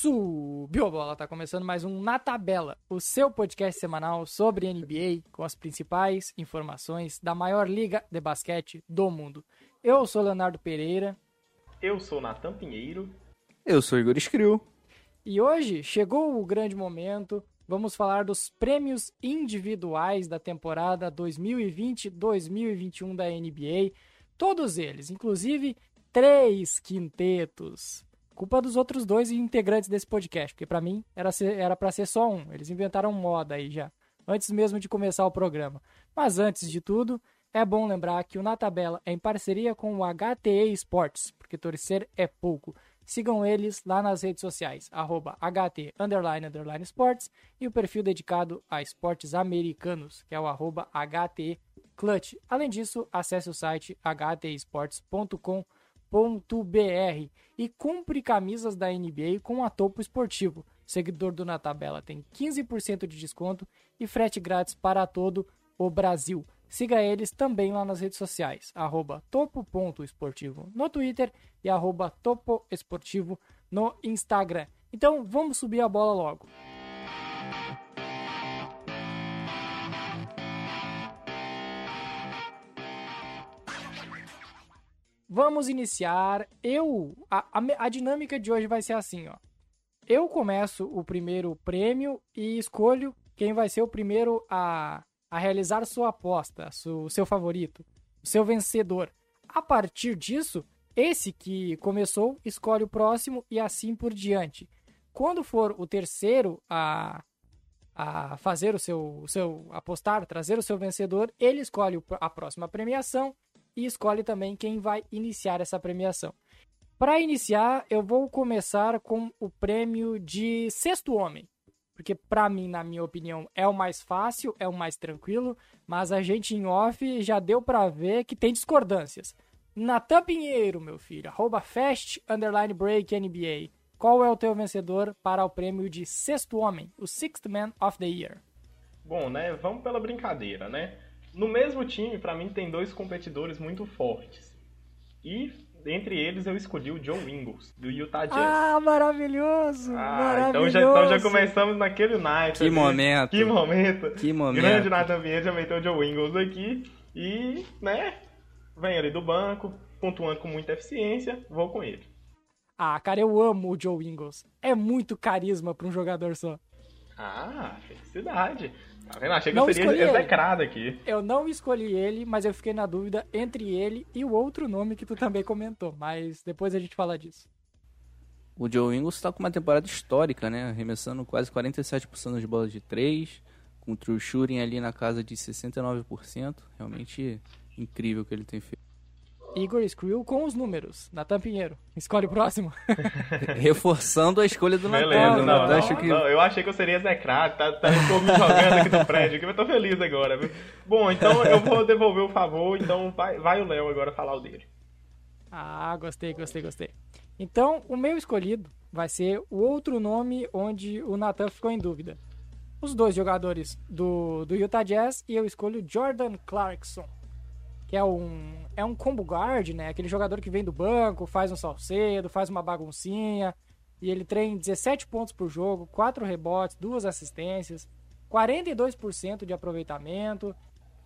Subiu a bola, tá começando mais um Na Tabela, o seu podcast semanal sobre NBA com as principais informações da maior liga de basquete do mundo. Eu sou Leonardo Pereira. Eu sou Natan Pinheiro. Eu sou Igor Escriu. E hoje chegou o grande momento. Vamos falar dos prêmios individuais da temporada 2020-2021 da NBA. Todos eles, inclusive três quintetos culpa dos outros dois integrantes desse podcast, porque para mim era ser, era para ser só um. Eles inventaram moda aí já, antes mesmo de começar o programa. Mas antes de tudo, é bom lembrar que o Na Tabela é em parceria com o HTE Esportes, porque torcer é pouco. Sigam eles lá nas redes sociais, arroba HT underline, underline Sports, e o perfil dedicado a esportes americanos, que é o arroba HT Clutch. Além disso, acesse o site htesports.com.br br e compre camisas da NBA com a Topo Esportivo. Seguidor do Na Tabela tem 15% de desconto e frete grátis para todo o Brasil. Siga eles também lá nas redes sociais, arroba topo.esportivo no Twitter e arroba topoesportivo no Instagram. Então vamos subir a bola logo. Vamos iniciar. Eu. A, a, a, dinâmica de hoje vai ser assim, ó. Eu começo o primeiro prêmio e escolho quem vai ser o primeiro a, a realizar sua aposta, o seu favorito, o seu vencedor. A partir disso, esse que começou escolhe o próximo e assim por diante. Quando for o terceiro a, a fazer o seu, o seu apostar, trazer o seu vencedor, ele escolhe a próxima premiação e escolhe também quem vai iniciar essa premiação. Para iniciar, eu vou começar com o prêmio de Sexto Homem, porque para mim, na minha opinião, é o mais fácil, é o mais tranquilo, mas a gente em off já deu para ver que tem discordâncias. Natan Pinheiro, meu filho, arroba fast underline break NBA. Qual é o teu vencedor para o prêmio de Sexto Homem, o Sixth Man of the Year? Bom, né, vamos pela brincadeira, né? No mesmo time, para mim, tem dois competidores muito fortes. E entre eles eu escolhi o Joe Ingles, do Utah Jazz. Ah, maravilhoso! Ah, maravilhoso. Então, já, então já começamos naquele night. Que ali. momento! Que momento! Que momento! Grande Nathan Vieira já meteu o Joe Ingles aqui. E, né, vem ali do banco, pontuando com muita eficiência, vou com ele. Ah, cara, eu amo o Joe Ingles. É muito carisma para um jogador só. Ah, felicidade. Tá vendo? Achei que não eu seria execrado aqui. Eu não escolhi ele, mas eu fiquei na dúvida entre ele e o outro nome que tu também comentou. Mas depois a gente fala disso. O Joe Ingles está com uma temporada histórica, né? Arremessando quase 47% das bolas de 3, com o true shooting ali na casa de 69%. Realmente incrível o que ele tem feito. Igor Screw com os números. Natan Pinheiro. Escolhe o próximo. Reforçando a escolha do Natan. Beleza, não, não, que... não, eu achei que eu seria Zecrato, tá, tá me jogando aqui no prédio, que eu tô feliz agora. Viu? Bom, então eu vou devolver o favor, então vai, vai o Léo agora falar o dele. Ah, gostei, gostei, gostei. Então, o meu escolhido vai ser o outro nome onde o Natan ficou em dúvida. Os dois jogadores do, do Utah Jazz e eu escolho Jordan Clarkson que é um, é um combo guard, né? Aquele jogador que vem do banco, faz um salcedo, faz uma baguncinha. E ele treina 17 pontos por jogo, 4 rebotes, 2 assistências, 42% de aproveitamento.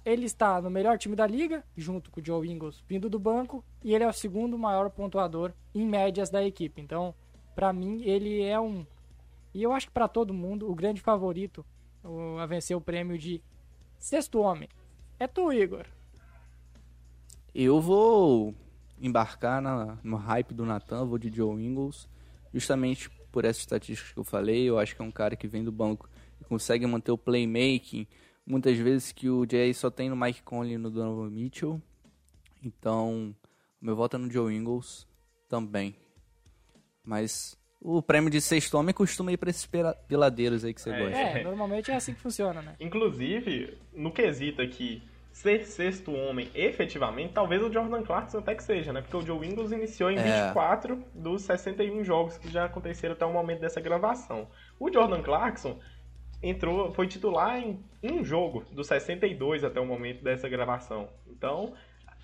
Ele está no melhor time da liga, junto com o Joe Ingles vindo do banco, e ele é o segundo maior pontuador em médias da equipe. Então, para mim, ele é um. E eu acho que para todo mundo, o grande favorito a vencer o prêmio de sexto homem. É tu, Igor. Eu vou embarcar na, no hype do Nathan, vou de Joe Ingles, justamente por essas estatísticas que eu falei. Eu acho que é um cara que vem do banco e consegue manter o playmaking, muitas vezes que o Jay só tem no Mike Conley e no Donovan Mitchell. Então, o meu voto é no Joe Ingles também. Mas o prêmio de sexto homem costuma ir para esses peladeiros aí que você é, gosta. É, normalmente é assim que funciona, né? Inclusive, no quesito aqui ser sexto homem efetivamente, talvez o Jordan Clarkson até que seja, né? Porque o Joe Ingles iniciou em é. 24 dos 61 jogos que já aconteceram até o momento dessa gravação. O Jordan Clarkson entrou, foi titular em um jogo dos 62 até o momento dessa gravação. Então,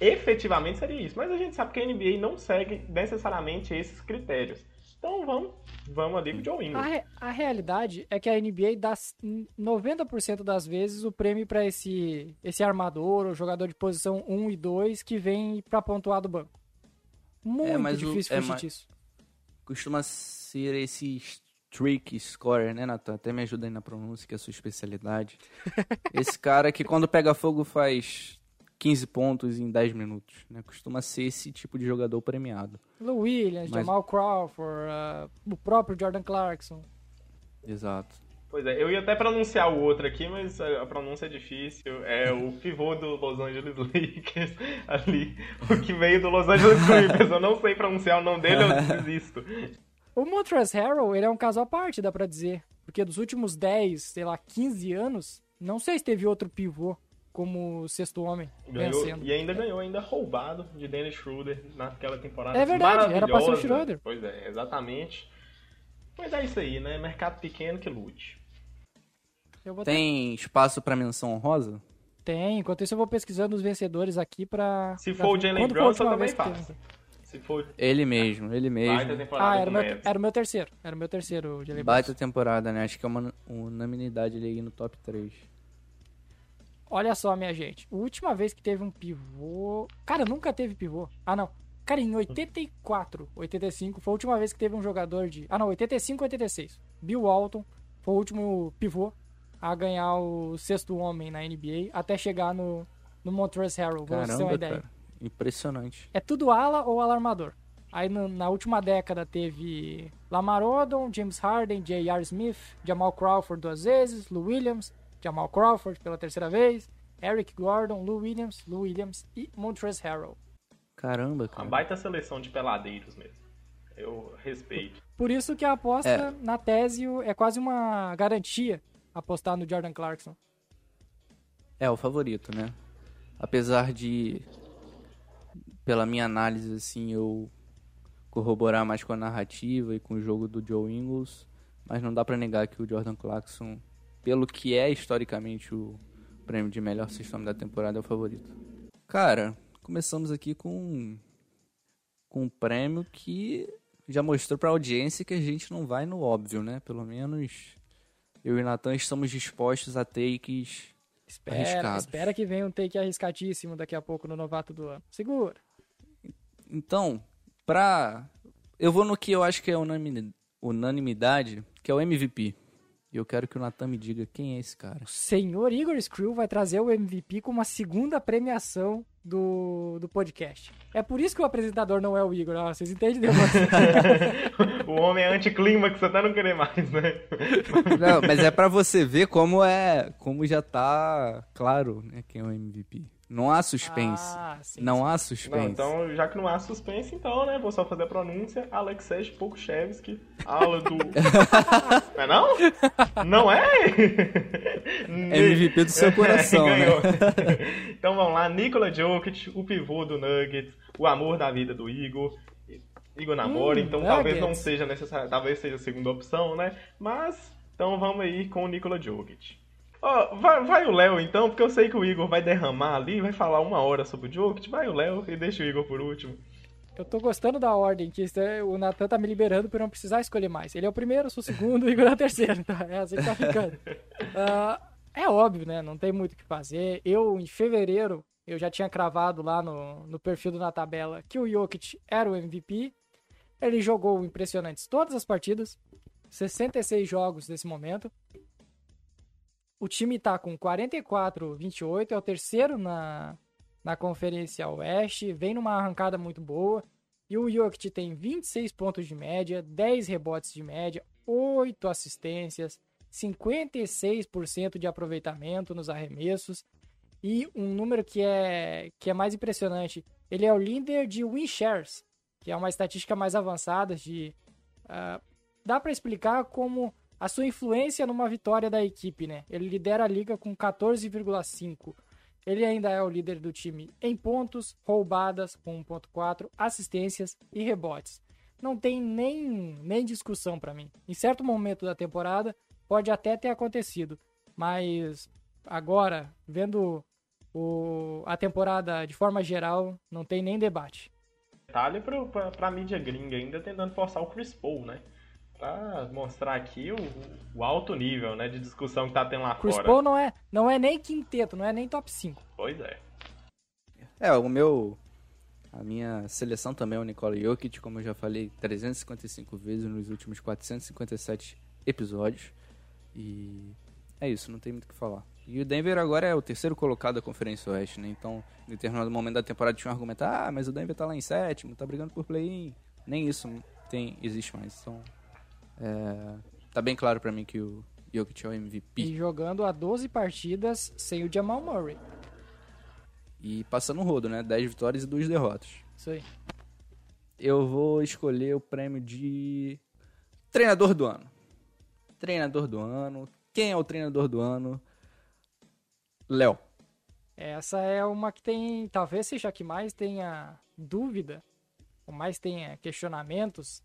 efetivamente seria isso. Mas a gente sabe que a NBA não segue necessariamente esses critérios. Então vamos, vamos ali com o Joe Ingles. A, re, a realidade é que a NBA dá 90% das vezes o prêmio para esse, esse armador ou jogador de posição 1 e 2 que vem para pontuar do banco. Muito é, difícil o, fugir é, disso. Costuma ser esse trick scorer, né, Nathan? Até me ajuda aí na pronúncia, que é a sua especialidade. esse cara que quando pega fogo faz 15 pontos em 10 minutos. Né? Costuma ser esse tipo de jogador premiado. Lou Williams, Mas... Jamal Crawford, uh, o próprio Jordan Clarkson. Exato. Pois é, eu ia até pronunciar o outro aqui, mas a pronúncia é difícil. É o pivô do Los Angeles Lakers ali, o que veio do Los Angeles Clippers. Eu não sei pronunciar o nome dele, eu desisto. O Montrezl Harrell, ele é um caso à parte, dá pra dizer. Porque dos últimos 10, sei lá, 15 anos, não sei se teve outro pivô como sexto homem ganhou, vencendo. E ainda ganhou, ainda roubado de Dennis Schroeder naquela temporada. É verdade, era pra ser o Schroeder. Pois é, exatamente. Mas é isso aí, né? Mercado pequeno que lute. Tem ter... espaço para menção honrosa? Tem, enquanto isso eu vou pesquisando os vencedores aqui pra... Se pra for o Jalen Brunson também faz. Se for... Ele mesmo, ele mesmo. ah, era, meu, era o meu terceiro. Era o meu terceiro, o Jalen Baita temporada, né? Acho que é uma unanimidade ali no top 3. Olha só, minha gente. A última vez que teve um pivô. Cara, nunca teve pivô. Ah, não. Cara, em 84, 85, foi a última vez que teve um jogador de. Ah, não, 85, 86. Bill Walton foi o último pivô a ganhar o sexto homem na NBA até chegar no, no Montrezl Harrell. Pra você ter uma ideia. Cara. Impressionante. É tudo ala ou alarmador. Aí no, na última década teve Lamar Odom, James Harden, J.R. Smith, Jamal Crawford duas vezes, Lou Williams, Jamal Crawford pela terceira vez, Eric Gordon, Lou Williams, Lou Williams e Montrezl Harrell. Caramba, cara. Uma baita seleção de peladeiros mesmo. Eu respeito. Por isso que a aposta é. na tese é quase uma garantia apostar no Jordan Clarkson. É o favorito, né? Apesar de pela minha análise assim, eu corroborar mais com a narrativa e com o jogo do Joe Ingles, mas não dá para negar que o Jordan Clarkson pelo que é historicamente o prêmio de melhor sistema da temporada, é o favorito. Cara, começamos aqui com, com um prêmio que já mostrou para a audiência que a gente não vai no óbvio, né? Pelo menos eu e Natan estamos dispostos a takes espera, arriscados. Espera que venha um take arriscadíssimo daqui a pouco no novato do ano. Segura. Então, pra... Eu vou no que eu acho que é unanimidade, que é o MVP. E eu quero que o Natan me diga quem é esse cara. O senhor Igor Screw vai trazer o MVP com uma segunda premiação do, do podcast. É por isso que o apresentador não é o Igor. Ah, vocês entendem? o homem é anticlímax, até não querer mais, né? não, mas é para você ver como é, como já tá claro, né, quem é o MVP. Não há suspense. Ah, sim, não sim. há suspense. Não, então, já que não há suspense, então, né? Vou só fazer a pronúncia. Alexej Pokushevsky, aula do... é não? Não é? MVP do seu coração, é, né? então vamos lá. Nikola Jokic, o pivô do Nuggets, o amor da vida do Igor. Igor namora, hum, então nuggets. talvez não seja necessário, talvez seja a segunda opção, né? Mas, então vamos aí com o Nikola Jokic. Ó, vai, vai, o Léo então, porque eu sei que o Igor vai derramar ali, vai falar uma hora sobre o Jokic. Vai o Léo e deixa o Igor por último. Eu tô gostando da ordem, que é, o Natan tá me liberando pra não precisar escolher mais. Ele é o primeiro, eu sou o segundo, o Igor é o terceiro. Tá? É assim que tá ficando. Uh, é óbvio, né? Não tem muito o que fazer. Eu, em fevereiro, eu já tinha cravado lá no, no perfil do Na Tabela que o Jokic era o MVP. Ele jogou impressionantes todas as partidas, 66 jogos nesse momento. O time está com 44, 28, é o terceiro na, na Conferência Oeste, vem numa arrancada muito boa. E o Jokic tem 26 pontos de média, 10 rebotes de média, 8 assistências, 56% de aproveitamento nos arremessos. E um número que é, que é mais impressionante, ele é o líder de win shares, que é uma estatística mais avançada de... Uh, dá para explicar como a sua influência numa vitória da equipe, né? Ele lidera a liga com 14,5. Ele ainda é o líder do time em pontos, roubadas com 1.4, assistências e rebotes. Não tem nem, nem discussão para mim. Em certo momento da temporada pode até ter acontecido, mas agora, vendo o, a temporada de forma geral, não tem nem debate. detalhe pra, pra mídia gringa ainda tentando forçar o Chris Paul, né? Pra mostrar aqui o, o alto nível, né, de discussão que tá tendo lá Chris fora. Chris Paul não é, não é nem quinteto, não é nem top 5. Pois é. É, o meu... A minha seleção também é o Nikola Jokic, como eu já falei 355 vezes nos últimos 457 episódios. E é isso, não tem muito o que falar. E o Denver agora é o terceiro colocado da Conferência Oeste, né? Então, em determinado momento da temporada tinha um argumento, ah, mas o Denver tá lá em sétimo, tá brigando por play-in. Nem isso tem, existe mais. Então, é, tá bem claro para mim que o Jokic é o MVP. E jogando a 12 partidas sem o Jamal Murray. E passando o rodo, né? 10 vitórias e 2 derrotas. Isso aí. Eu vou escolher o prêmio de treinador do ano. Treinador do ano. Quem é o treinador do ano? Léo. Essa é uma que tem, talvez seja a que mais tenha dúvida, ou mais tenha questionamentos,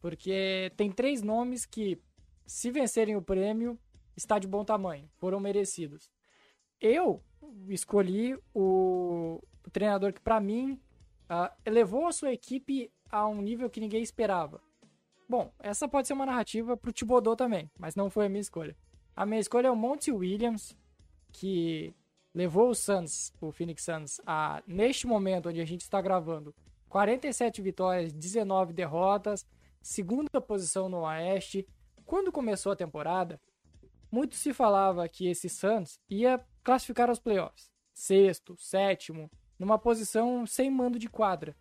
porque tem três nomes que, se vencerem o prêmio, está de bom tamanho, foram merecidos. Eu escolhi o, o treinador que, para mim, uh, elevou a sua equipe a um nível que ninguém esperava. Bom, essa pode ser uma narrativa para o Thibodeau também, mas não foi a minha escolha. A minha escolha é o Monty Williams, que levou o Suns, o Phoenix Suns, a, neste momento onde a gente está gravando, 47 vitórias, 19 derrotas, segunda posição no Oeste. Quando começou a temporada, muito se falava que esse Suns ia classificar aos playoffs. Sexto, sétimo, numa posição sem mando de quadra.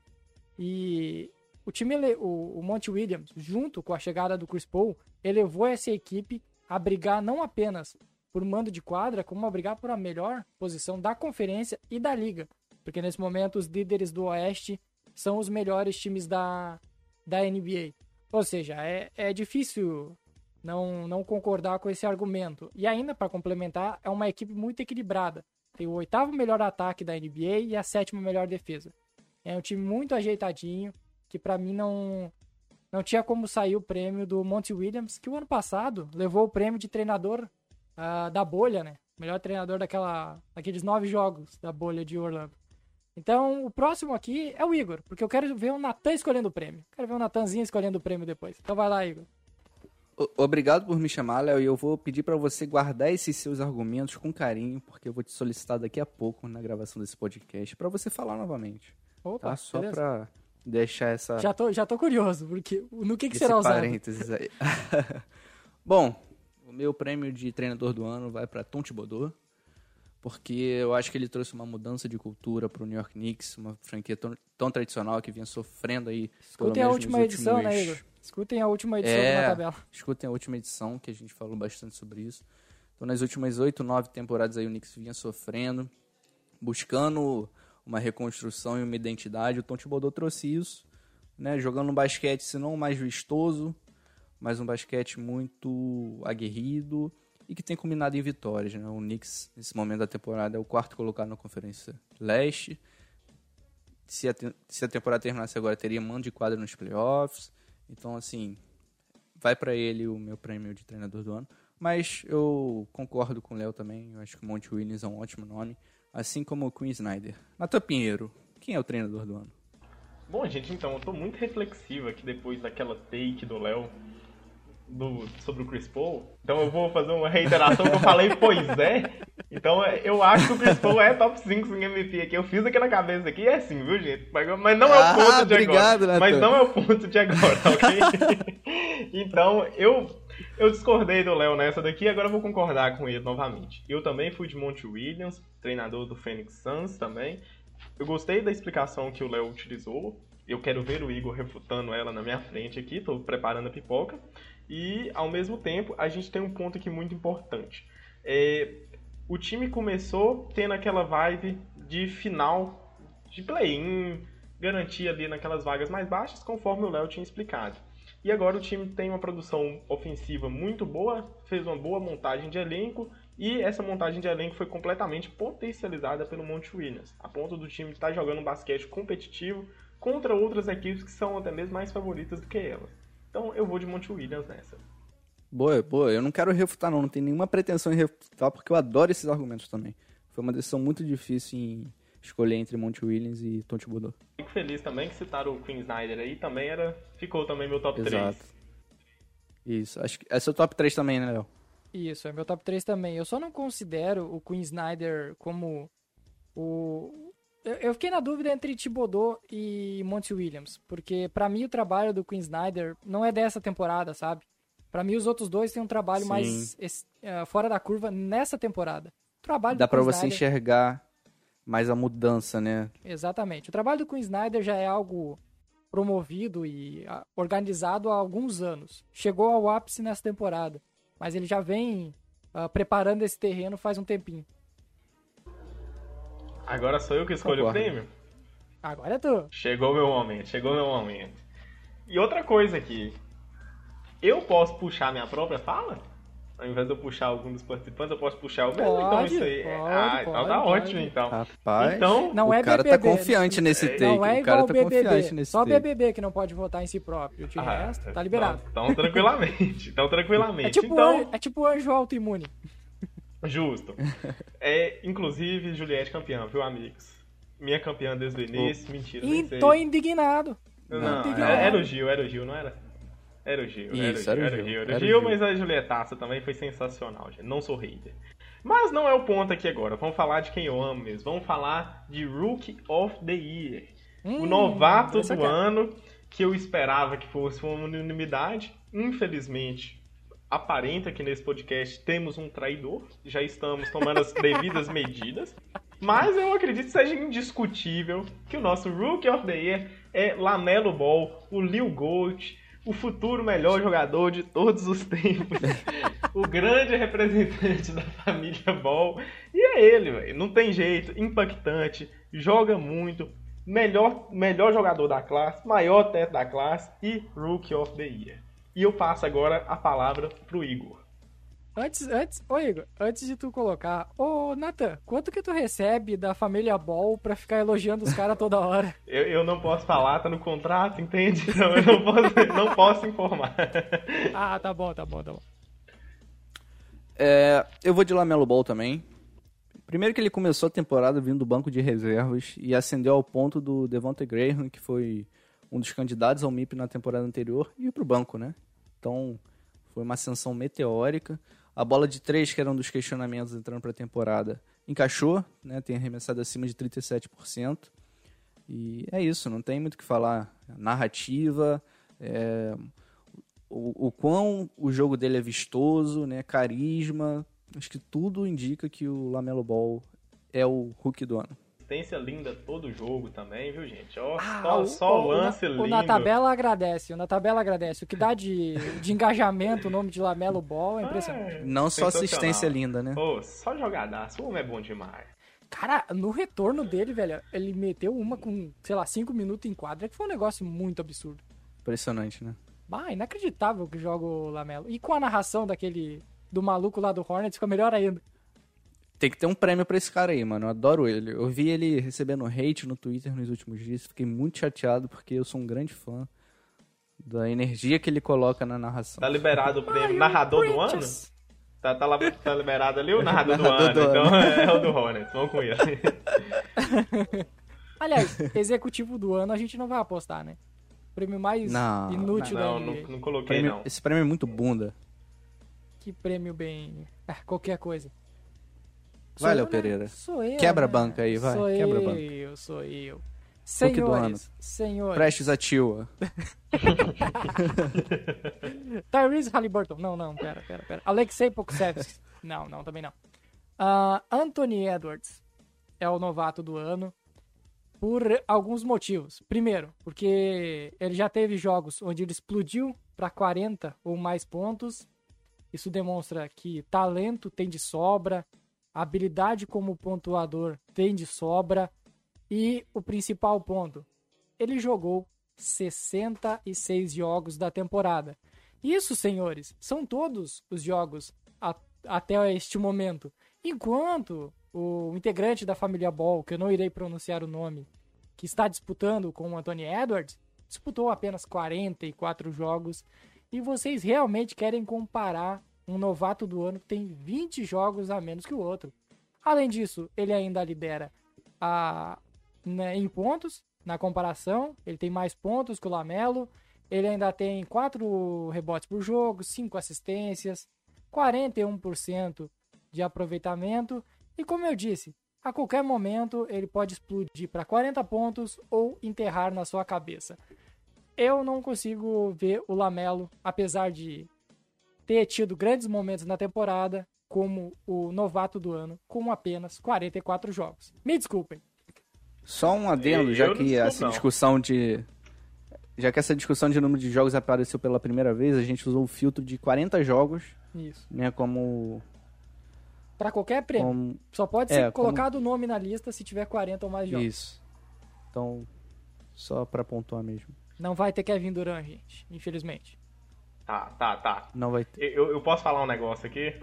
E o time, o, o Monte Williams, junto com a chegada do Chris Paul, elevou essa equipe a brigar não apenas por mando de quadra, como a brigar por a melhor posição da conferência e da liga. Porque nesse momento os líderes do Oeste são os melhores times da, da NBA. Ou seja, é, é difícil não, não concordar com esse argumento. E ainda, para complementar, é uma equipe muito equilibrada. Tem o oitavo melhor ataque da NBA e a sétima melhor defesa. É um time muito ajeitadinho, que para mim não, não tinha como sair o prêmio do Monty Williams, que o ano passado levou o prêmio de treinador uh, da bolha, né? Melhor treinador daquela, daqueles nove jogos da bolha de Orlando. Então, o próximo aqui é o Igor, porque eu quero ver o Natan escolhendo o prêmio. Quero ver o Natanzinho escolhendo o prêmio depois. Então vai lá, Igor. Obrigado por me chamar, Léo, e eu vou pedir para você guardar esses seus argumentos com carinho, porque eu vou te solicitar daqui a pouco na gravação desse podcast para você falar novamente. Opa, tá? Só para deixar essa Já tô, já tô curioso, porque no que que será usado? parênteses aí. Bom, o meu prêmio de treinador do ano vai para Tom Thibodeau porque eu acho que ele trouxe uma mudança de cultura para o New York Knicks, uma franquia tão, tão, tradicional que vinha sofrendo aí. Escutem a última edição, últimos... né, Igor? Escutem a última edição é, da tabela. Escutem a última edição, que a gente falou bastante sobre isso. Então, nas últimas oito, nove temporadas aí o Knicks vinha sofrendo, buscando uma reconstrução e uma identidade. O Tom Thibodeau trouxe isso, né, jogando um basquete, se não mais vistoso, mas um basquete muito aguerrido e que tem combinado em vitórias. Né? O Knicks, nesse momento da temporada, é o quarto colocado na Conferência Leste. Se a, se a temporada terminasse agora, teria mando de quadra nos playoffs. Então, assim, vai para ele o meu prêmio de treinador do ano. Mas eu concordo com o Léo também. Eu acho que o Monte Williams é um ótimo nome. Assim como o Queen Snyder. Natan Pinheiro, quem é o treinador do ano? Bom, gente, então, eu tô muito reflexivo aqui depois daquela take do Léo do, sobre o Chris Paul. Então eu vou fazer uma reiteração que eu falei, pois é. Então eu acho que o Chris Paul é top 5 em MVP aqui. Eu fiz aqui na cabeça aqui, é assim, viu, gente? Mas não é o ah, ponto de obrigado, agora. Nathan. Mas não é o ponto de agora, ok? então eu, eu discordei do Léo nessa daqui agora eu vou concordar com ele novamente. Eu também fui de Monte Williams, treinador do Phoenix Suns também. Eu gostei da explicação que o Léo utilizou. Eu quero ver o Igor refutando ela na minha frente aqui, tô preparando a pipoca. E, ao mesmo tempo, a gente tem um ponto aqui muito importante. É, o time começou tendo aquela vibe de final de play-in, garantia ali naquelas vagas mais baixas, conforme o Léo tinha explicado. E agora o time tem uma produção ofensiva muito boa, fez uma boa montagem de elenco e essa montagem de elenco foi completamente potencializada pelo Monte Williams, a ponto do time estar jogando um basquete competitivo contra outras equipes que são até mesmo mais favoritas do que elas. Então eu vou de Monte Williams nessa. Boa, boa. Eu não quero refutar, não. Não tenho nenhuma pretensão em refutar, porque eu adoro esses argumentos também. Foi uma decisão muito difícil em escolher entre Monte Williams e Tom Thibodeau. Fico feliz também que citaram o Queen Snyder aí, também era, ficou também meu top Exato. 3. Isso, acho que é seu top 3 também, né, Léo? Isso, é meu top 3 também. Eu só não considero o Queen Snyder como o... Eu fiquei na dúvida entre Thibodeau e Monty Williams, porque para mim o trabalho do Queen Snyder não é dessa temporada, sabe? Para mim os outros dois têm um trabalho Sim. mais uh, fora da curva nessa temporada. O trabalho Dá para você Snyder... enxergar mais a mudança, né? Exatamente. O trabalho do Queen Snyder já é algo promovido e organizado há alguns anos. Chegou ao ápice nessa temporada, mas ele já vem uh, preparando esse terreno faz um tempinho. Agora sou eu que escolho Concordo. o prêmio? Agora é tu. Chegou meu momento, chegou meu momento. E outra coisa aqui. Eu posso puxar minha própria fala? Ao invés de eu puxar algum dos participantes, eu posso puxar o meu. Pode, então isso aí. Pode, ah, então pode, tá pode. ótimo, então. Rapaz, então, não é o cara BBB, tá confiante nesse take. Não é o cara tá BBB. confiante nesse Só take. BBB que não pode votar em si próprio. De ah, resto, tá liberado. Então, então tranquilamente. Então, tranquilamente. É tipo, então... anjo, é tipo anjo autoimune. Justo. É, inclusive, Juliette campeã, viu, amigos? Minha campeã desde o início. Mentira, E tô indignado. Não, não indignado. era o Gil, era o Gil, não era? Era o Gil, Isso, era, o Gil, era o Gil. Era o Gil, Gil, mas a Julietaça também foi sensacional, gente. Não sou hater. Mas não é o ponto aqui agora. Vamos falar de quem eu amo mesmo. Vamos falar de Rookie of the Year. Hum, o novato do ano, que eu esperava que fosse uma unanimidade. Infelizmente, aparenta que nesse podcast temos um traidor. Já estamos tomando as devidas medidas. Mas eu acredito que seja indiscutível que o nosso Rookie of the Year é Lamelo Ball, o Lil Gold o futuro melhor jogador de todos os tempos, o grande representante da família Ball. E é ele, velho. Não tem jeito, impactante, joga muito, melhor, melhor jogador da classe, maior teto da classe e Rookie of the Year. E eu passo agora a palavra pro Igor. Antes, antes, ô Igor, antes de tu colocar, ô Nathan, quanto que tu recebe da família Ball pra ficar elogiando os caras toda hora? Eu, eu não posso falar, tá no contrato, entende? Então eu não posso, não posso informar. ah, tá bom, tá bom, tá bom. É, eu vou de Lamelo Ball também. Primeiro que ele começou a temporada vindo do banco de reservas e ascendeu ao ponto do Devontae Graham, que foi um dos candidatos ao MIP na temporada anterior, e ir pro banco, né? Então, foi uma ascensão meteórica. A bola de três, que era um dos questionamentos entrando para a temporada, encaixou, né? tem arremessado acima de 37%. E é isso, não tem muito o que falar. Narrativa, é, o, o quão o jogo dele é vistoso, né? carisma. Acho que tudo indica que o Lamelo Ball é o Hulk do ano assistência linda todo jogo também, viu, gente? Ó, ah, só, o, só o lance o, lindo. O na tabela agradece, o na tabela agradece. O que dá de, de engajamento o nome de Lamelo Ball é impressionante. É, Não só assistência linda, né? Pô, só jogadaço. O homem é bom demais. Cara, no retorno dele, velho, ele meteu uma com, sei lá, 5 minutos em quadra, que foi um negócio muito absurdo. Impressionante, né? Bah, inacreditável que joga o Lamelo. E com a narração daquele, do maluco lá do Hornets, ficou melhor ainda. Tem que ter um prêmio pra esse cara aí, mano. Eu adoro ele. Eu vi ele recebendo hate no Twitter nos últimos dias. Fiquei muito chateado porque eu sou um grande fã da energia que ele coloca na narração. Tá liberado o prêmio narrador do ano? Tá, tá, lá, tá liberado ali o narrador, narrador do, ano. Do então ano. é o do Hornets. Vamos com ele. Aliás, executivo do ano a gente não vai apostar, né? Prêmio mais não, inútil não, da Não, não, não coloquei, prêmio, não. Esse prêmio é muito bunda. Que prêmio bem... Ah, qualquer coisa. Vai, Léo Pereira. Sou eu. Quebra a né? banca aí, vai. Sou Quebra eu, banca. eu, sou eu. Senhores, senhores. Prestes a Tila. Tyrese Halliburton. Não, não, pera, pera, pera. Alexei Pokusevski. Não, não, também não. Uh, Anthony Edwards é o novato do ano por alguns motivos. Primeiro, porque ele já teve jogos onde ele explodiu para 40 ou mais pontos. Isso demonstra que talento tem de sobra, habilidade como pontuador tem de sobra e o principal ponto, ele jogou 66 jogos da temporada. Isso, senhores, são todos os jogos a, até este momento. Enquanto o integrante da família Ball, que eu não irei pronunciar o nome, que está disputando com o Anthony Edwards, disputou apenas 44 jogos. E vocês realmente querem comparar um novato do ano que tem 20 jogos a menos que o outro. Além disso, ele ainda lidera a, né, em pontos na comparação. Ele tem mais pontos que o Lamelo. Ele ainda tem 4 rebotes por jogo, 5 assistências, 41% de aproveitamento. E como eu disse, a qualquer momento ele pode explodir para 40 pontos ou enterrar na sua cabeça. Eu não consigo ver o Lamelo, apesar de ter tido grandes momentos na temporada, como o novato do ano, com apenas 44 jogos. Me desculpem. Só um adendo, já que essa não. discussão de. Já que essa discussão de número de jogos apareceu pela primeira vez, a gente usou o filtro de 40 jogos. Isso. Né, como para qualquer prêmio. Como... Só pode ser é, colocado o como... nome na lista se tiver 40 ou mais jogos. Isso. Então, só para pontuar mesmo. Não vai ter Kevin Durant, gente, infelizmente. Tá, tá, tá. Não vai ter. Eu, eu posso falar um negócio aqui?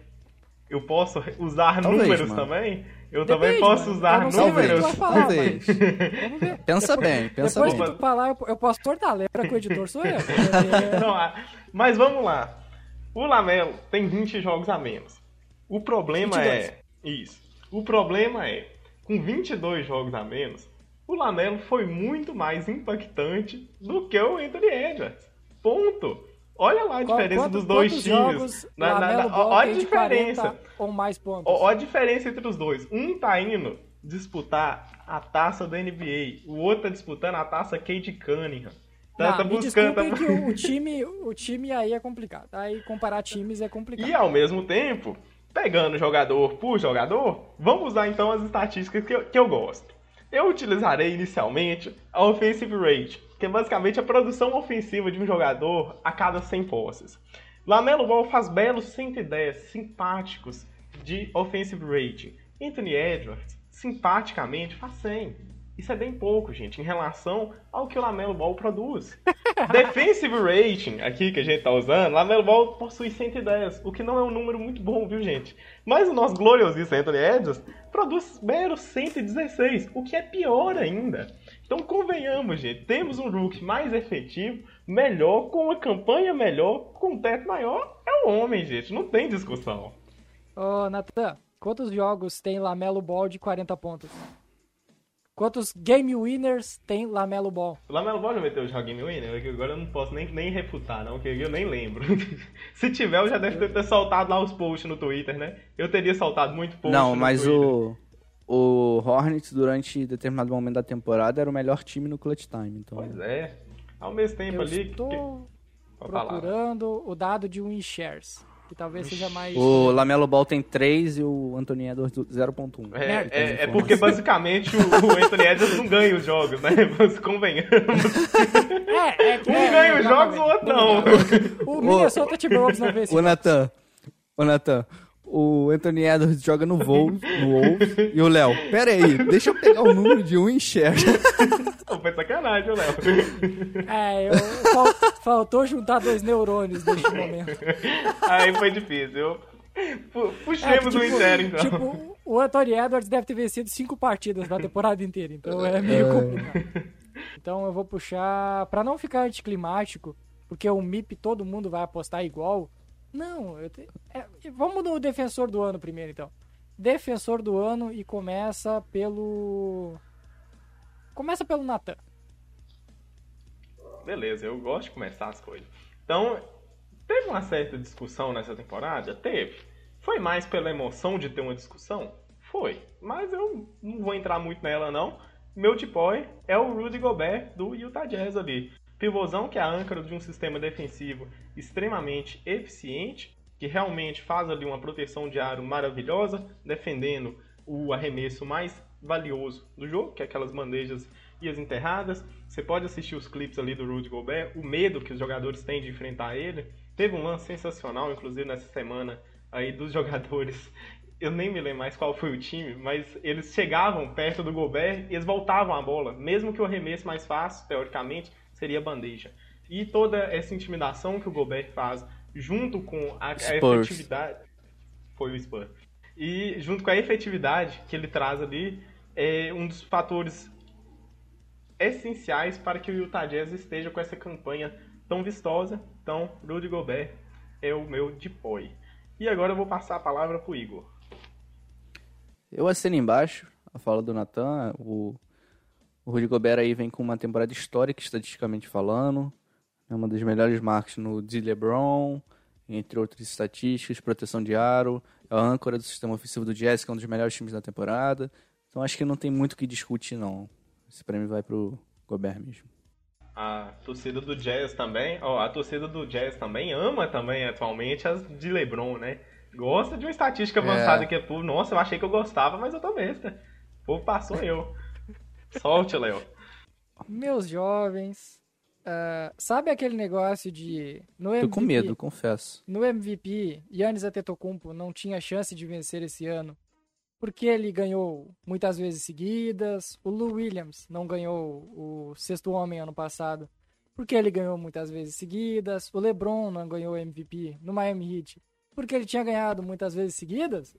Eu posso usar Talvez, números mano. também? Eu Depende, também posso mano. usar números? Falar, Talvez. Mas... pensa bem, pensa Depois bem. Depois que tu falar, eu posso tortar a letra que o editor sou eu. Não, mas vamos lá. O Lamelo tem 20 jogos a menos. O problema 22. é. Isso. O problema é, com 22 jogos a menos, o Lamelo foi muito mais impactante do que o Anthony Edwards. Ponto. Olha lá a diferença Quanto, dos dois times. Na, na, na, olha a diferença. Ou mais pontos. Olha a diferença entre os dois. Um tá indo disputar a taça da NBA, o outro tá disputando a taça Cade Cunningham. Tá, Não, tá buscando. Tá... que o, o, time, o time aí é complicado. Aí comparar times é complicado. E ao mesmo tempo, Pegando jogador por jogador, vamos usar então as estatísticas que eu, que eu gosto. Eu utilizarei inicialmente a offensive rate, que é basicamente a produção ofensiva de um jogador a cada 100 posses. Lamelo Ball faz belos 110 simpáticos de offensive rating. Anthony Edwards, simpaticamente, faz 100. Isso é bem pouco, gente, em relação ao que o Lamelo Ball produz. Defensive rating, aqui que a gente tá usando, Lamelo Ball possui 110, o que não é um número muito bom, viu, gente? Mas o nosso gloriosíssimo Anthony Edwards produz meros 116, o que é pior ainda. Então, convenhamos, gente, temos um rookie mais efetivo, melhor, com uma campanha melhor, com um teto maior, é o homem, gente, não tem discussão. Ô, Natan, quantos jogos tem Lamelo Ball de 40 pontos? Quantos Game Winners tem Lamelo Ball? O Lamelo Ball já meteu já Game Winner? Agora eu não posso nem, nem refutar, não, porque eu nem lembro. Se tiver, eu já deve ter, ter soltado lá os posts no Twitter, né? Eu teria soltado muito post Não, mas o, o Hornets, durante determinado momento da temporada, era o melhor time no clutch time. Então... Pois é. Ao mesmo tempo eu ali... Estou que... procurando o dado de win shares que talvez seja mais. O Lamelo Ball tem 3 e o Anthony Edwards 0.1. É, é, é, porque basicamente o, o, Anthony Edwards não ganha os jogos, né? Mas convenhamos. É, é, um ganha os jogos, o outro não. O Minnesota Timberwolves não vê esse O Nathan, o Nathan, o Anthony Edwards joga no Wolves, no Wolves e o Léo, pera aí, deixa eu pegar o número de um enxerga. Não, foi sacanagem, Léo. É, eu, faltou juntar dois neurônios neste momento. Aí foi difícil. Puxemos é, tipo, o inteiro, então. Tipo, o Anthony Edwards deve ter vencido cinco partidas na temporada inteira, então é meio é. complicado. Então eu vou puxar, para não ficar anticlimático, porque o MIP todo mundo vai apostar igual, não, te... é, vamos no defensor do ano primeiro, então. Defensor do ano e começa pelo. Começa pelo Natan. Beleza, eu gosto de começar as coisas. Então, teve uma certa discussão nessa temporada? Teve. Foi mais pela emoção de ter uma discussão? Foi. Mas eu não vou entrar muito nela, não. Meu tipói é o Rudy Gobert do Utah Jazz ali. Pivôzão que é a âncora de um sistema defensivo extremamente eficiente, que realmente faz ali uma proteção de aro maravilhosa, defendendo o arremesso mais valioso do jogo, que é aquelas bandejas e as enterradas. Você pode assistir os clipes ali do Rudy Gobert, o medo que os jogadores têm de enfrentar ele. Teve um lance sensacional, inclusive nessa semana aí dos jogadores. Eu nem me lembro mais qual foi o time, mas eles chegavam perto do Gobert e eles voltavam a bola, mesmo que o arremesso mais fácil, teoricamente, seria bandeja. E toda essa intimidação que o Gobert faz, junto com a, a efetividade. Foi o Spurs. E junto com a efetividade que ele traz ali, é um dos fatores essenciais para que o Utah Jazz esteja com essa campanha tão vistosa. Então, Rudy Gobert é o meu depoy. E agora eu vou passar a palavra para o Igor. Eu assino embaixo. a fala do Natan, o, o Rudy Gobert aí vem com uma temporada histórica, estatisticamente falando. É uma das melhores marcas no de LeBron, entre outras estatísticas, proteção de aro, é a âncora do sistema ofensivo do Jazz, que é um dos melhores times da temporada. Então acho que não tem muito o que discutir, não. Esse prêmio vai pro Gobert mesmo. A torcida do Jazz também, ó, a torcida do Jazz também ama também atualmente as de LeBron, né? Gosta de uma estatística avançada é. que é, pô, nossa, eu achei que eu gostava, mas eu tô besta. O povo passou eu. Solte, Léo. Meus jovens, Uh, sabe aquele negócio de. No MVP, Tô com medo, confesso. No MVP, Yannis Antetokounmpo não tinha chance de vencer esse ano porque ele ganhou muitas vezes seguidas. O Lou Williams não ganhou o sexto homem ano passado porque ele ganhou muitas vezes seguidas. O LeBron não ganhou MVP no Miami Heat porque ele tinha ganhado muitas vezes seguidas.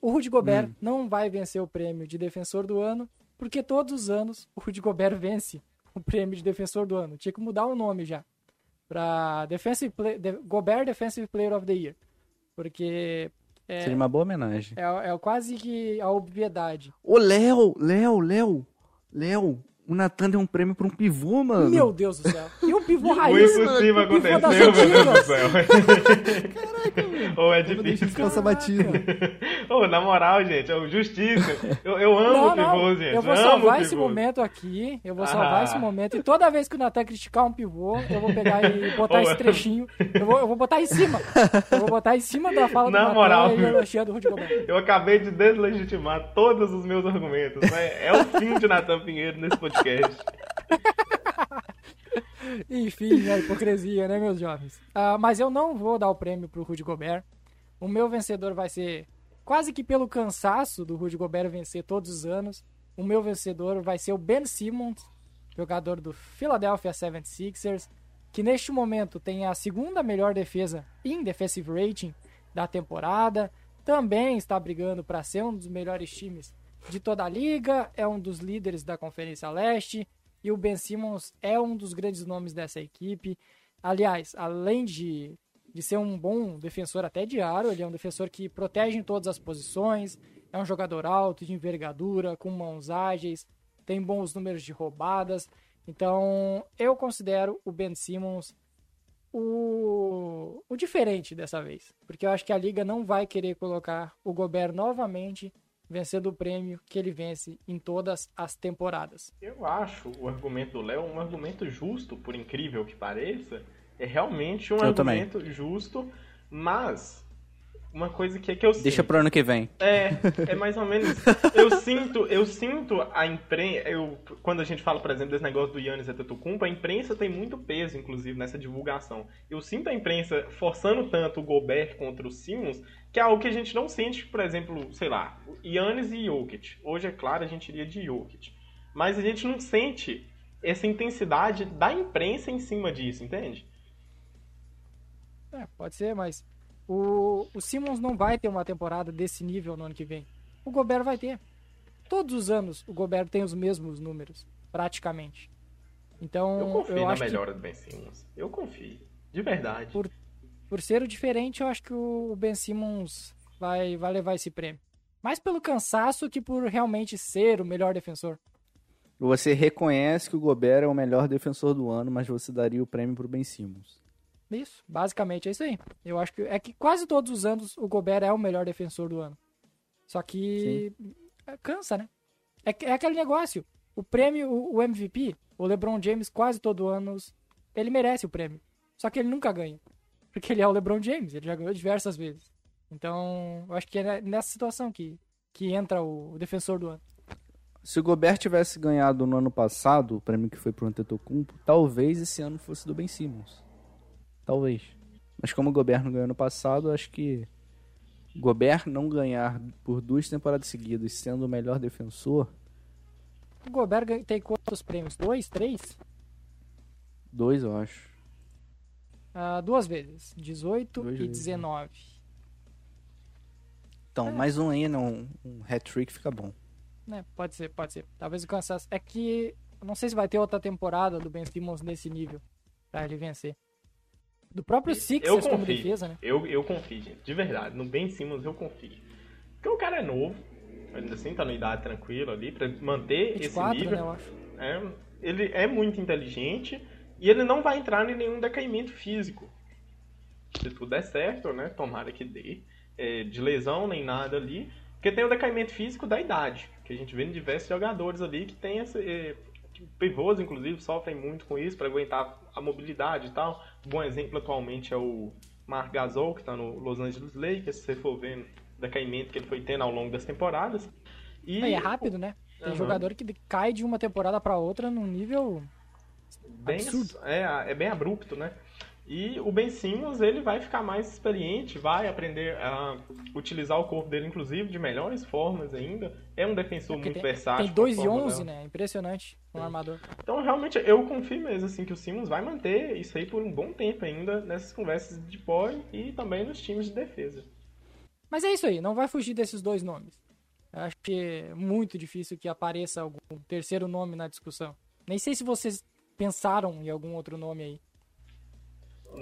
O Rudy Gobert hum. não vai vencer o prêmio de defensor do ano porque todos os anos o Rudy Gobert vence o prêmio de defensor do ano. Tinha que mudar o nome já. Pra Defensive Play, de, Gobert Defensive Player of the Year. Porque. É, Seria uma boa homenagem. É, é quase que a obviedade. Ô, Léo, Léo, Léo, Léo, o Natan deu um prêmio pra um pivô, mano. Meu Deus do céu. E um pivô raiz, mano. O impossível aconteceu, meu Deus do céu. Ou é difícil. Descansa batido. Ô, na moral, gente, é justiça. Eu, eu amo o pivô, gente. Eu vou salvar esse momento aqui. Eu vou salvar ah. esse momento. E toda vez que o Natan criticar um pivô, eu vou pegar e botar esse trechinho. Eu vou, eu vou botar em cima. Eu vou botar em cima da fala na do Natan moral, e do Rudy Eu acabei de deslegitimar todos os meus argumentos. Né? É o fim de Natan Pinheiro nesse podcast. Enfim, a hipocrisia, né, meus jovens? Uh, mas eu não vou dar o prêmio pro Rudy Gobert. O meu vencedor vai ser quase que pelo cansaço do Rudy Gobert vencer todos os anos. O meu vencedor vai ser o Ben Simmons, jogador do Philadelphia 76ers, que neste momento tem a segunda melhor defesa em defensive rating da temporada. Também está brigando para ser um dos melhores times de toda a liga, é um dos líderes da Conferência Leste e o Ben Simmons é um dos grandes nomes dessa equipe. Aliás, além de, de ser um bom defensor até de aro, ele é um defensor que protege em todas as posições, é um jogador alto, de envergadura, com mãos ágeis, tem bons números de roubadas. Então, eu considero o Ben Simmons o, o diferente dessa vez, porque eu acho que a liga não vai querer colocar o Gobert novamente vencendo o prêmio que ele vence em todas as temporadas. Eu acho o argumento do Léo um argumento justo, por incrível que pareça. É realmente um eu argumento também. justo, mas uma coisa que é que eu Deixa sinto. pro ano que vem. É, é mais ou menos. eu sinto, eu sinto a imprensa, eu quando a gente fala, por exemplo, desse negócio do Yannis Antetokounmpo, a imprensa tem muito peso inclusive nessa divulgação. Eu sinto a imprensa forçando tanto o Gobert contra o Simmons, que é algo que a gente não sente, por exemplo, sei lá, Yannis e Jokic. Hoje é claro, a gente iria de Jokic. Mas a gente não sente essa intensidade da imprensa em cima disso, entende? É, pode ser, mas o, o Simmons não vai ter uma temporada desse nível no ano que vem. O Gobert vai ter. Todos os anos o Gobert tem os mesmos números, praticamente. Então, eu confio eu na melhora que... do Ben Simmons. Eu confio. De verdade. Por, por ser o diferente, eu acho que o Ben Simmons vai, vai levar esse prêmio. Mais pelo cansaço que por realmente ser o melhor defensor. Você reconhece que o Gobert é o melhor defensor do ano, mas você daria o prêmio pro Ben Simmons. Isso, basicamente é isso aí. Eu acho que é que quase todos os anos o Gobert é o melhor defensor do ano. Só que Sim. cansa, né? É, é aquele negócio. O prêmio, o, o MVP, o LeBron James quase todo ano ele merece o prêmio. Só que ele nunca ganha. Porque ele é o LeBron James, ele já ganhou diversas vezes. Então, eu acho que é nessa situação que, que entra o, o defensor do ano. Se o Gobert tivesse ganhado no ano passado, o prêmio que foi pro Antetokounmpo, talvez esse ano fosse do Ben Simmons. Talvez. Mas como o Gobert não ganhou no passado, acho que Gobert não ganhar por duas temporadas seguidas sendo o melhor defensor. O Gobert tem quantos prêmios? Dois? Três? Dois, eu acho. Uh, duas vezes. 18 Dois e vezes. 19. Então, é. mais um aí, não. Um hat-trick fica bom. É, pode ser, pode ser. Talvez o cansaço. É que. Não sei se vai ter outra temporada do Ben Simmons nesse nível. Pra ele vencer. Do próprio Sixers como defesa, né? Eu, eu confio, gente. De verdade. No Ben Simmons eu confio. Porque o cara é novo. ainda assim tá na idade tranquila ali, para manter 24, esse nível. Né, eu acho. É, ele é muito inteligente e ele não vai entrar em nenhum decaimento físico. Se tudo der certo, né? Tomara que dê. É, de lesão nem nada ali. Porque tem o decaimento físico da idade. Que a gente vê em diversos jogadores ali que tem esse. É, pivôs, inclusive, sofrem muito com isso para aguentar a mobilidade e tal. Um bom exemplo atualmente é o Mark Gasol, que está no Los Angeles Lakers, se você for vendo o decaimento que ele foi tendo ao longo das temporadas. E, é, é rápido, né? Tem uhum. jogador que cai de uma temporada para outra num nível bem, absurdo. É, é bem abrupto, né? E o Ben Simmons, ele vai ficar mais experiente, vai aprender a utilizar o corpo dele, inclusive, de melhores formas ainda. É um defensor é muito tem, versátil. Tem 2 e 11, né? Impressionante, um armador. Então, realmente, eu confio mesmo, assim, que o Simmons vai manter isso aí por um bom tempo ainda, nessas conversas de pole e também nos times de defesa. Mas é isso aí, não vai fugir desses dois nomes. Eu acho que é muito difícil que apareça algum terceiro nome na discussão. Nem sei se vocês pensaram em algum outro nome aí.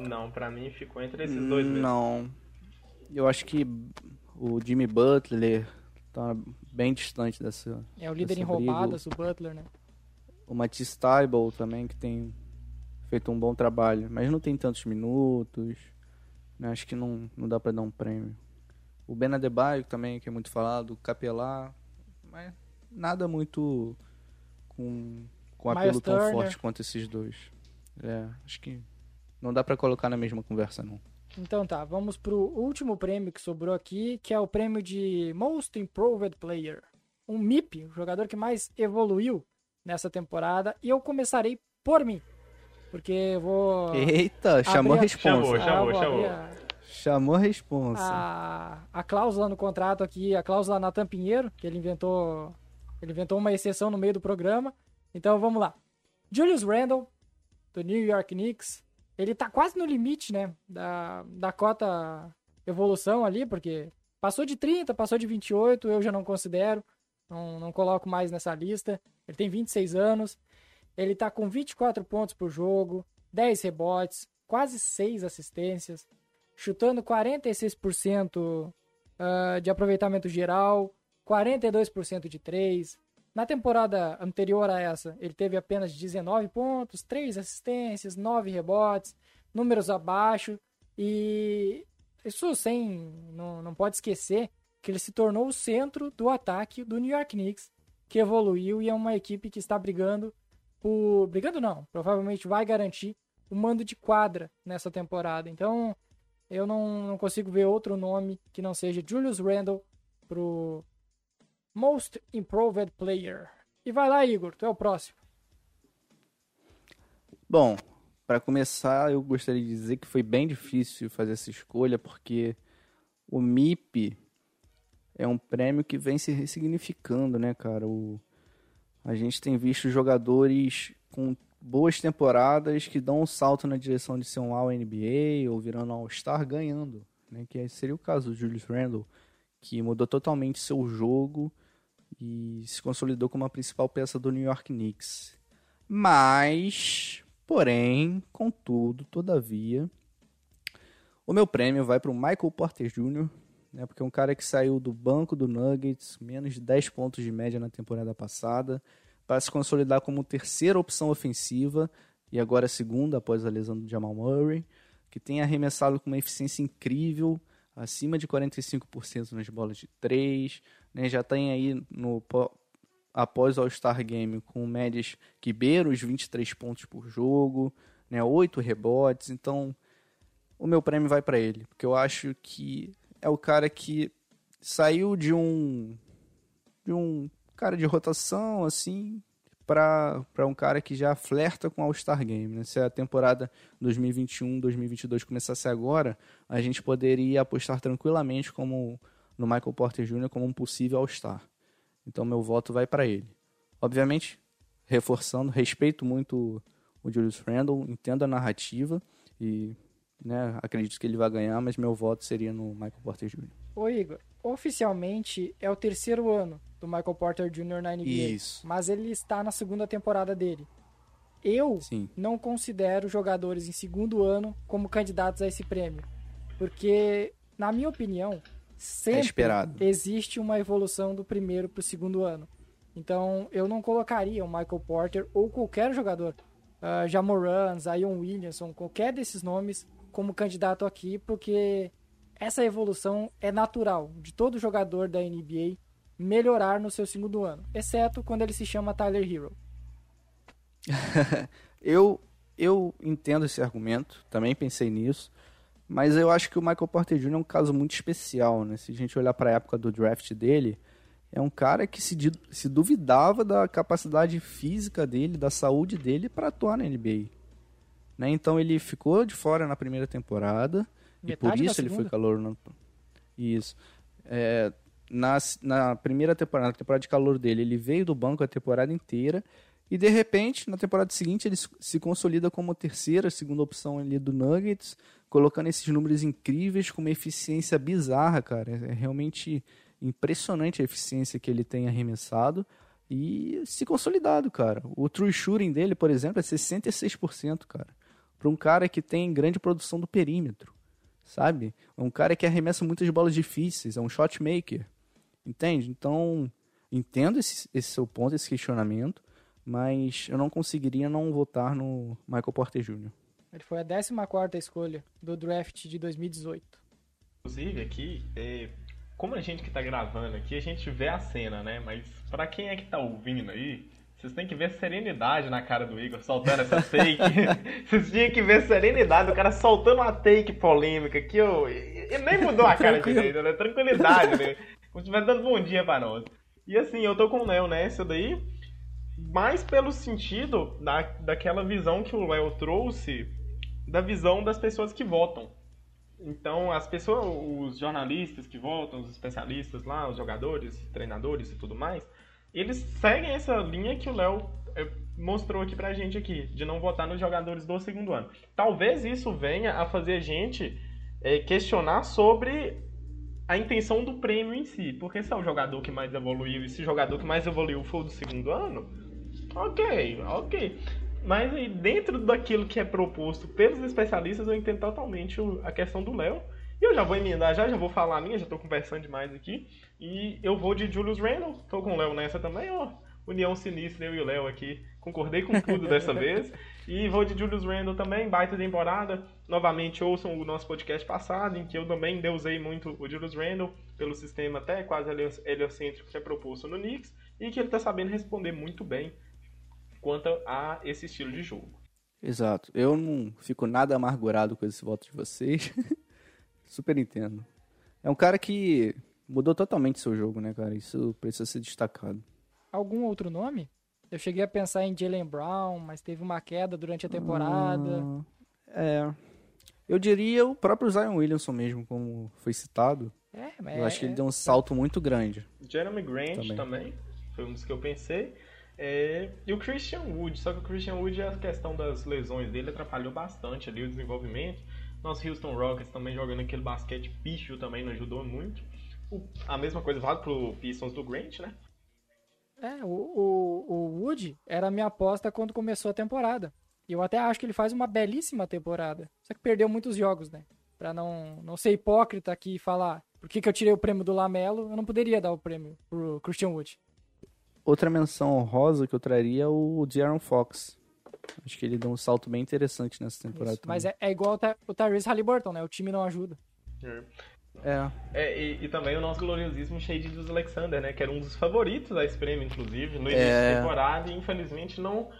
Não, para mim ficou entre esses dois mesmo. Não. Eu acho que o Jimmy Butler tá bem distante dessa. É o líder em roubadas, o Butler, né? O Matisse Tybalt também, que tem feito um bom trabalho, mas não tem tantos minutos. Né? Acho que não, não dá para dar um prêmio. O Ben Adebayo também, que é muito falado, o Capelá, mas nada muito com, com apelo tão forte quanto esses dois. É, acho que não dá para colocar na mesma conversa, não. Então tá, vamos pro último prêmio que sobrou aqui, que é o prêmio de Most Improved Player. Um MIP, o jogador que mais evoluiu nessa temporada. E eu começarei por mim. Porque eu vou. Eita, chamou a resposta. Chamou, chamou, chamou. A... Chamou a resposta. A, a cláusula no contrato aqui, a cláusula Natan Pinheiro, que ele inventou. Ele inventou uma exceção no meio do programa. Então vamos lá. Julius Randle, do New York Knicks, ele tá quase no limite, né, da, da cota evolução ali, porque passou de 30, passou de 28, eu já não considero, não, não coloco mais nessa lista. Ele tem 26 anos, ele tá com 24 pontos por jogo, 10 rebotes, quase 6 assistências, chutando 46% uh, ah, de aproveitamento geral, 42% de 3, na temporada anterior a essa, ele teve apenas 19 pontos, 3 assistências, 9 rebotes, números abaixo. E isso sem. Não, não pode esquecer que ele se tornou o centro do ataque do New York Knicks, que evoluiu e é uma equipe que está brigando por. Brigando não, provavelmente vai garantir o mando de quadra nessa temporada. Então eu não, não consigo ver outro nome que não seja Julius Randle pro Most Improved Player. E vai lá, Igor, tu é o próximo. Bom, para começar, eu gostaria de dizer que foi bem difícil fazer essa escolha, porque o MIP é um prêmio que vem se ressignificando, né, cara? O... A gente tem visto jogadores com boas temporadas que dão um salto na direção de ser um All-NBA ou virando All-Star ganhando, né? Que seria o caso do Julius Randle, que mudou totalmente seu jogo e se consolidou como a principal peça do New York Knicks. Mas, porém, contudo, todavia, o meu prêmio vai para o Michael Porter Jr., né, porque é um cara que saiu do banco do Nuggets, menos de 10 pontos de média na temporada passada, para se consolidar como terceira opção ofensiva e agora segunda após a lesão do Jamal Murray, que tem arremessado com uma eficiência incrível, acima de 45% nas bolas de 3, né, já tem aí no após o All-Star Game com médias que beiram os 23 pontos por jogo, né, 8 rebotes, então o meu prêmio vai para ele, porque eu acho que é o cara que saiu de um de um cara de rotação assim para um cara que já flerta com o All-Star Game. Né? Se a temporada 2021-2022 começasse agora, a gente poderia apostar tranquilamente como no Michael Porter Jr. como um possível All-Star. Então meu voto vai para ele. Obviamente, reforçando, respeito muito o Julius Randle, entendo a narrativa e né, acredito que ele vai ganhar, mas meu voto seria no Michael Porter Jr. Ô Igor, oficialmente é o terceiro ano do Michael Porter Jr. na NBA, Isso. mas ele está na segunda temporada dele. Eu Sim. não considero jogadores em segundo ano como candidatos a esse prêmio, porque, na minha opinião, sempre é existe uma evolução do primeiro para o segundo ano. Então, eu não colocaria o Michael Porter ou qualquer jogador, uh, Jamoran, Zion Williamson, qualquer desses nomes como candidato aqui, porque essa evolução é natural de todo jogador da NBA melhorar no seu segundo ano, exceto quando ele se chama Tyler Hero. eu, eu entendo esse argumento, também pensei nisso, mas eu acho que o Michael Porter Jr. é um caso muito especial, né? Se a gente olhar para a época do draft dele, é um cara que se, se duvidava da capacidade física dele, da saúde dele para atuar na NBA. Né? Então ele ficou de fora na primeira temporada Metade e por isso ele foi calor. No... Isso. É, na, na primeira temporada, na temporada de calor dele, ele veio do banco a temporada inteira e de repente, na temporada seguinte, ele se consolida como terceira, segunda opção ali do Nuggets, colocando esses números incríveis com uma eficiência bizarra, cara. É realmente impressionante a eficiência que ele tem arremessado e se consolidado, cara. O true shooting dele, por exemplo, é 66%, cara. Para um cara que tem grande produção do perímetro, sabe? É um cara que arremessa muitas bolas difíceis, é um shot maker. Entende? Então, entendo esse, esse seu ponto, esse questionamento, mas eu não conseguiria não votar no Michael Porter Jr. Ele foi a 14 escolha do draft de 2018. Inclusive, aqui, é, como a gente que tá gravando aqui, a gente vê a cena, né? Mas para quem é que tá ouvindo aí, vocês têm que ver serenidade na cara do Igor soltando essa take. vocês tinham que ver serenidade do cara soltando uma take polêmica que eu. Ele nem mudou a cara direito, né? Tranquilidade, né? Estivesse dando bom dia pra nós. E assim, eu tô com o Léo nessa daí, mais pelo sentido da, daquela visão que o Léo trouxe, da visão das pessoas que votam. Então, as pessoas, os jornalistas que votam, os especialistas lá, os jogadores, treinadores e tudo mais, eles seguem essa linha que o Léo eh, mostrou aqui pra gente aqui, de não votar nos jogadores do segundo ano. Talvez isso venha a fazer a gente é, questionar sobre a intenção do prêmio em si. Porque se é o jogador que mais evoluiu e se o jogador que mais evoluiu for do segundo ano, ok, ok. Mas aí, dentro daquilo que é proposto pelos especialistas, eu entendo totalmente a questão do Léo. E eu já vou emendar já, já vou falar a minha, já estou conversando demais aqui. E eu vou de Julius Randle, estou com o Léo nessa também, ó. União sinistra, eu e o Léo aqui. Concordei com tudo dessa vez. E vou de Julius Randle também, baita temporada. Novamente, ouçam o nosso podcast passado, em que eu também deusei muito o Julius Randle, pelo sistema até quase heliocêntrico que é proposto no Knicks, e que ele está sabendo responder muito bem quanto a esse estilo de jogo. Exato. Eu não fico nada amargurado com esse voto de vocês. Super entendo. É um cara que mudou totalmente seu jogo, né, cara? Isso precisa ser destacado. Algum outro nome? Eu cheguei a pensar em Jalen Brown, mas teve uma queda durante a temporada. Ah, é. Eu diria o próprio Zion Williamson mesmo, como foi citado. É, mas eu acho que ele é, deu um salto muito grande. Jeremy Grant também. também. Foi um dos que eu pensei. É, e o Christian Wood, só que o Christian Wood, a questão das lesões dele atrapalhou bastante ali o desenvolvimento. Nosso Houston Rockets também jogando aquele basquete picho também não ajudou muito. O, a mesma coisa vale pro Pistons do Grant, né? É, o, o, o Wood era a minha aposta quando começou a temporada. E eu até acho que ele faz uma belíssima temporada. Só que perdeu muitos jogos, né? Pra não, não ser hipócrita aqui e falar por que, que eu tirei o prêmio do Lamelo, eu não poderia dar o prêmio pro Christian Wood. Outra menção honrosa que eu traria é o De'Aaron Fox. Acho que ele deu um salto bem interessante nessa temporada. Mas é, é, igual o Tyrese Halliburton, né? O time não ajuda. É. É. é e, e, também o nosso gloriosíssimo Shade dos Alexander, né? Que era um dos favoritos a esse prêmio, inclusive, no início é... da temporada, e infelizmente não.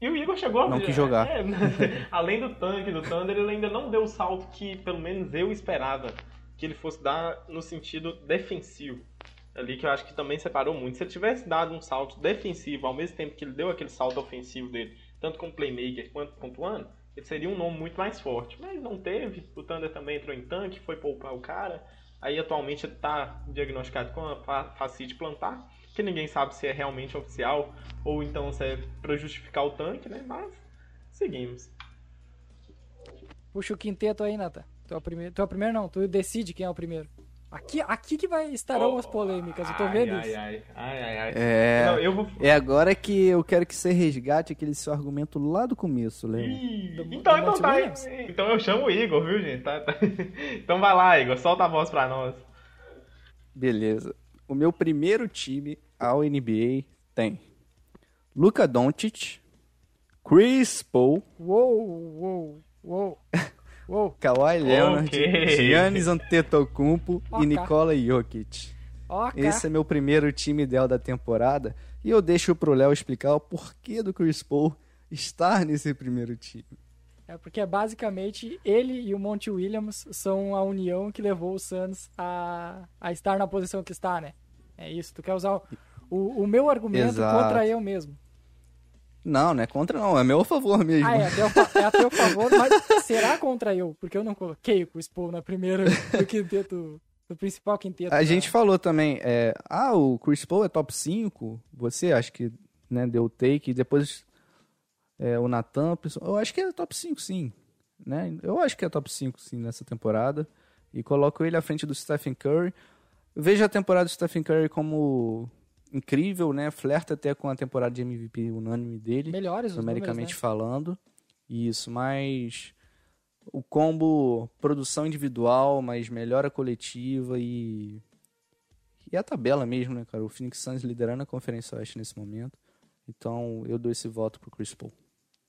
E o Igor chegou Não a... quis jogar. É, além do tanque do Thunder, ele ainda não deu o salto que, pelo menos, eu esperava que ele fosse dar no sentido defensivo ali que eu acho que também separou muito. Se ele tivesse dado um salto defensivo ao mesmo tempo que ele deu aquele salto ofensivo dele, tanto como playmaker quanto pontuando, seria um nome muito mais forte. Mas não teve. O Thunder também entrou em tanque, foi poupar o cara. Aí atualmente está diagnosticado com a facite plantar, que ninguém sabe se é realmente oficial ou então se é para justificar o tanque, né? Mas seguimos. Puxa o quinteto aí, Nata. Tu é o primeiro, tu é o primeiro não, tu decide quem é o primeiro. Aqui, aqui que vai estarão oh, as polêmicas, eu tô vendo ai, isso. Ai, ai, ai, ai. É, Não, eu vou... é agora que eu quero que você resgate aquele seu argumento lá do começo, Lembra? Então, então tá. Então eu chamo o Igor, viu, gente? Tá, tá. Então vai lá, Igor, solta a voz pra nós. Beleza. O meu primeiro time ao NBA tem Luka Doncic, Chris Paul. Uou, uou, uou. Uou. Kawhi Leonard, okay. Giannis Antetokounmpo okay. e Nikola Jokic. Okay. Esse é meu primeiro time ideal da temporada. E eu deixo pro Léo explicar o porquê do Chris Paul estar nesse primeiro time. É porque basicamente ele e o Monte Williams são a união que levou o Suns a, a estar na posição que está, né? É isso. Tu quer usar o, o, o meu argumento Exato. contra eu mesmo. Não, não é contra não, é meu favor mesmo. Ah, é a teu, é a teu favor, mas será contra eu? Porque eu não coloquei o Chris Paul na primeira do quinteto, do principal quinteto. A gente falou também, é, ah, o Chris Paul é top 5, você acha que né, deu take, e depois é, o Natan, eu acho que é top 5 sim, né? Eu acho que é top 5 sim nessa temporada, e coloco ele à frente do Stephen Curry. vejo a temporada do Stephen Curry como incrível, né? Flerta até com a temporada de MVP unânime dele. Melhores, numericamente números, né? falando. Isso, mas o combo produção individual, mas melhora coletiva e e a tabela mesmo, né, cara? O Phoenix Suns liderando a Conferência Oeste nesse momento. Então, eu dou esse voto pro Chris Paul.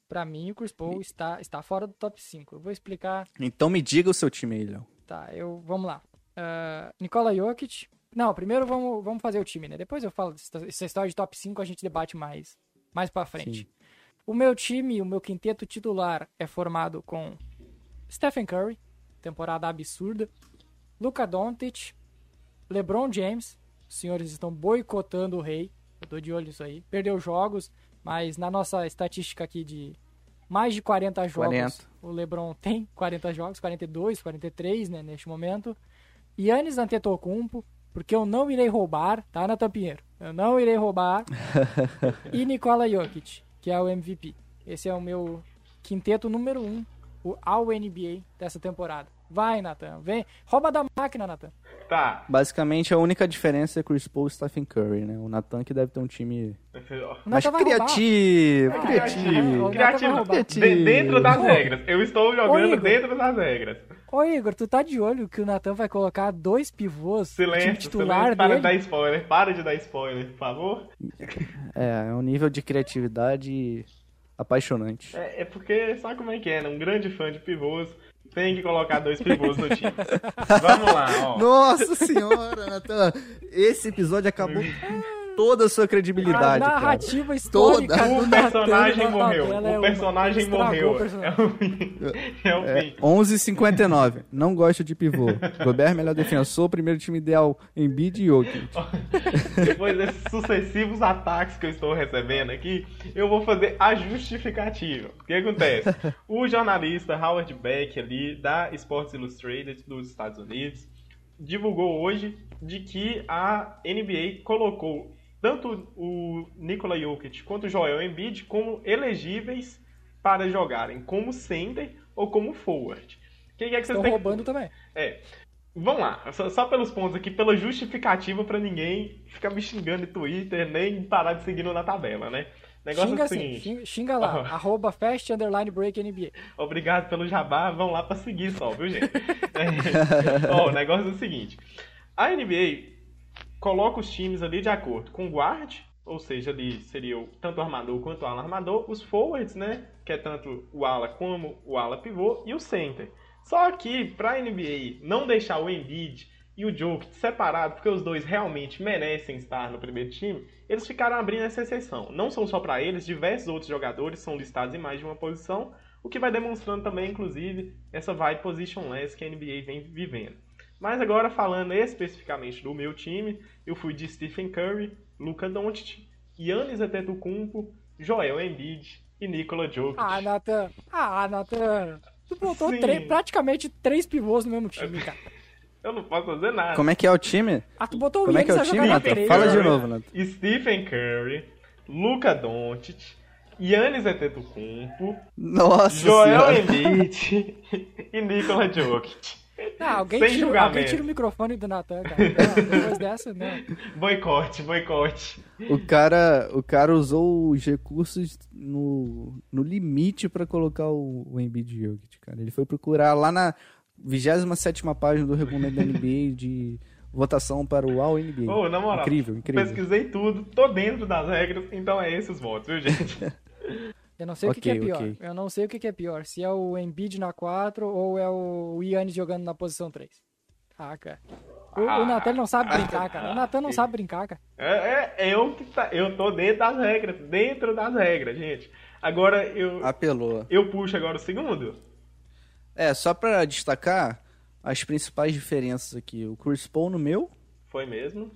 Pra mim, o Chris Paul e... está, está fora do top 5. Eu vou explicar. Então me diga o seu time aí, Léo. Tá, eu. Vamos lá. Uh, Nikola Jokic, não, primeiro vamos, vamos fazer o time, né? Depois eu falo essa história de top 5, a gente debate mais, mais pra frente. Sim. O meu time, o meu quinteto titular é formado com Stephen Curry, temporada absurda, Luka Doncic, LeBron James, os senhores estão boicotando o rei, eu tô de olho nisso aí. Perdeu jogos, mas na nossa estatística aqui de mais de 40 jogos, 40. o LeBron tem 40 jogos, 42, 43, né, neste momento. Yannis Antetokounmpo, porque eu não irei roubar, tá, Natan Pinheiro? Eu não irei roubar. e Nikola Jokic, que é o MVP. Esse é o meu quinteto número um, o All NBA dessa temporada. Vai, Nathan, vem. Rouba da máquina, Nathan. Tá. Basicamente, a única diferença é Chris Paul e Stephen Curry, né? O Nathan que deve ter um time mais criativo, ah, criativo. Criativo. criativo. Dentro das regras. Eu estou jogando dentro das regras. Ô Igor, tu tá de olho que o Natan vai colocar dois pivôs silêncio, titular silêncio, para de dar spoiler, para de dar spoiler, por favor. É, é um nível de criatividade apaixonante. É, é porque sabe como é que é, né? Um grande fã de pivôs tem que colocar dois pivôs no time. Vamos lá, ó. Nossa senhora, Natan. Esse episódio acabou toda a sua credibilidade. A narrativa cara. histórica toda. O personagem morreu. O personagem morreu. É o fim. É o fim. É, 11:59. Não gosto de pivô. Gobert melhor defensor, primeiro time ideal em bid e Jokic. Depois desses sucessivos ataques que eu estou recebendo aqui, eu vou fazer a justificativa. O que acontece? O jornalista Howard Beck ali da Sports Illustrated dos Estados Unidos divulgou hoje de que a NBA colocou tanto o Nikola Jokic quanto o Joel Embiid como elegíveis para jogarem como center ou como forward. Quem é que Estão roubando também. É. Vamos lá, só, só, pelos pontos aqui, pela justificativa para ninguém ficar me xingando no Twitter, nem parar de seguir na tabela, né? Negócio xinga assim, xinga, xinga lá, arroba fast underline break NBA. Obrigado pelo jabá, vão lá para seguir só, viu gente? é, o negócio é o seguinte, a NBA coloca os times ali de acordo com o guard, ou seja, ali seria o, tanto o armador quanto o ala armador, os forwards, né, que é tanto o ala como o ala pivô, e o center. Só que para a NBA não deixar o Embiid e o Jokic separado, porque os dois realmente merecem estar no primeiro time, eles ficaram abrindo essa exceção. Não são só para eles, diversos outros jogadores são listados em mais de uma posição, o que vai demonstrando também, inclusive, essa vibe positionless que a NBA vem vivendo. Mas agora falando especificamente do meu time, eu fui de Stephen Curry, Luka Doncic, Giannis Antetokounmpo, Joel Embiid e Nikola Jokic. Ah, Nathan. Ah, Nathan. Tu botou praticamente três pivôs no mesmo time, cara. Eu não posso fazer nada. Como é que é o time? Ah, tu botou Como o é que é o time, Nathan? Fala de novo, Nathan. Stephen Curry, Luka Doncic, Yannis Antetokounmpo, Nossa Joel senhora. Embiid e Nikola Jokic. Não, alguém, Sem tira, alguém tira o microfone do Natan, cara. Não, depois dessa, não. Boicote, boicote. O cara, o cara usou os recursos no, no limite para colocar o, o Embiid Jokic, cara. Ele foi procurar lá na 27 página do regulamento da NBA de votação para o All NBA. Ô, na moral, incrível, incrível. Pesquisei tudo, tô dentro das regras, então é esses votos, viu, gente? Eu não sei okay, o que, que, é pior. Okay. Eu não sei o que, que, é pior. Se é o Embiid na 4 ou é o Yannis jogando na posição 3. Ah, cara. O, ah, o Natan não sabe brincar, cara. O Natan não sabe brincar, cara. É, é, é eu que tá, eu tô dentro das regras, dentro das regras, gente. Agora eu apelou. Eu puxo agora o segundo. É, só para destacar as principais diferenças aqui. O Chris Paul no meu. Foi mesmo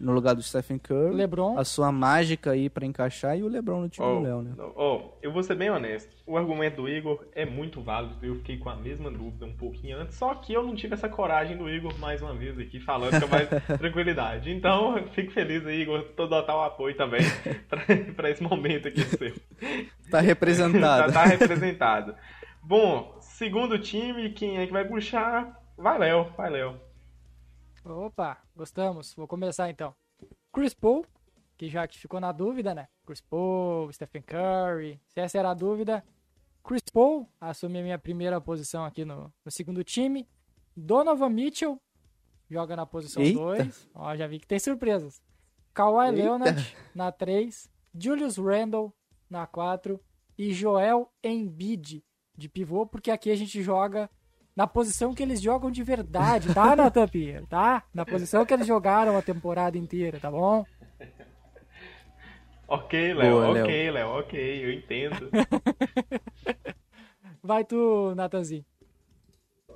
no lugar do Stephen Curry. LeBron. A sua mágica aí para encaixar e o LeBron no time oh, do Léo, né? Oh, eu vou ser bem honesto. O argumento do Igor é muito válido. Eu fiquei com a mesma dúvida um pouquinho antes, só que eu não tive essa coragem do Igor mais uma vez aqui falando com mais tranquilidade. Então, fico feliz aí, Igor, todo o apoio também para esse momento aqui seu. Tá representado. tá, tá representado. Bom, segundo time, quem é que vai puxar? Vai Léo, vai Léo. Opa, gostamos. Vou começar então. Chris Paul, que já que ficou na dúvida, né? Chris Paul, Stephen Curry. Se essa era a dúvida, Chris Paul assume a minha primeira posição aqui no, no segundo time. Donovan Mitchell joga na posição 2. Ó, já vi que tem surpresas. Kawhi Eita. Leonard na 3. Julius Randle na 4. E Joel Embiid de pivô, porque aqui a gente joga na posição que eles jogam de verdade, tá, Nathan Pierre? Tá? Na posição que eles jogaram a temporada inteira, tá bom? ok, Léo, ok, Léo, ok, eu entendo. Vai tu, Natanzinho.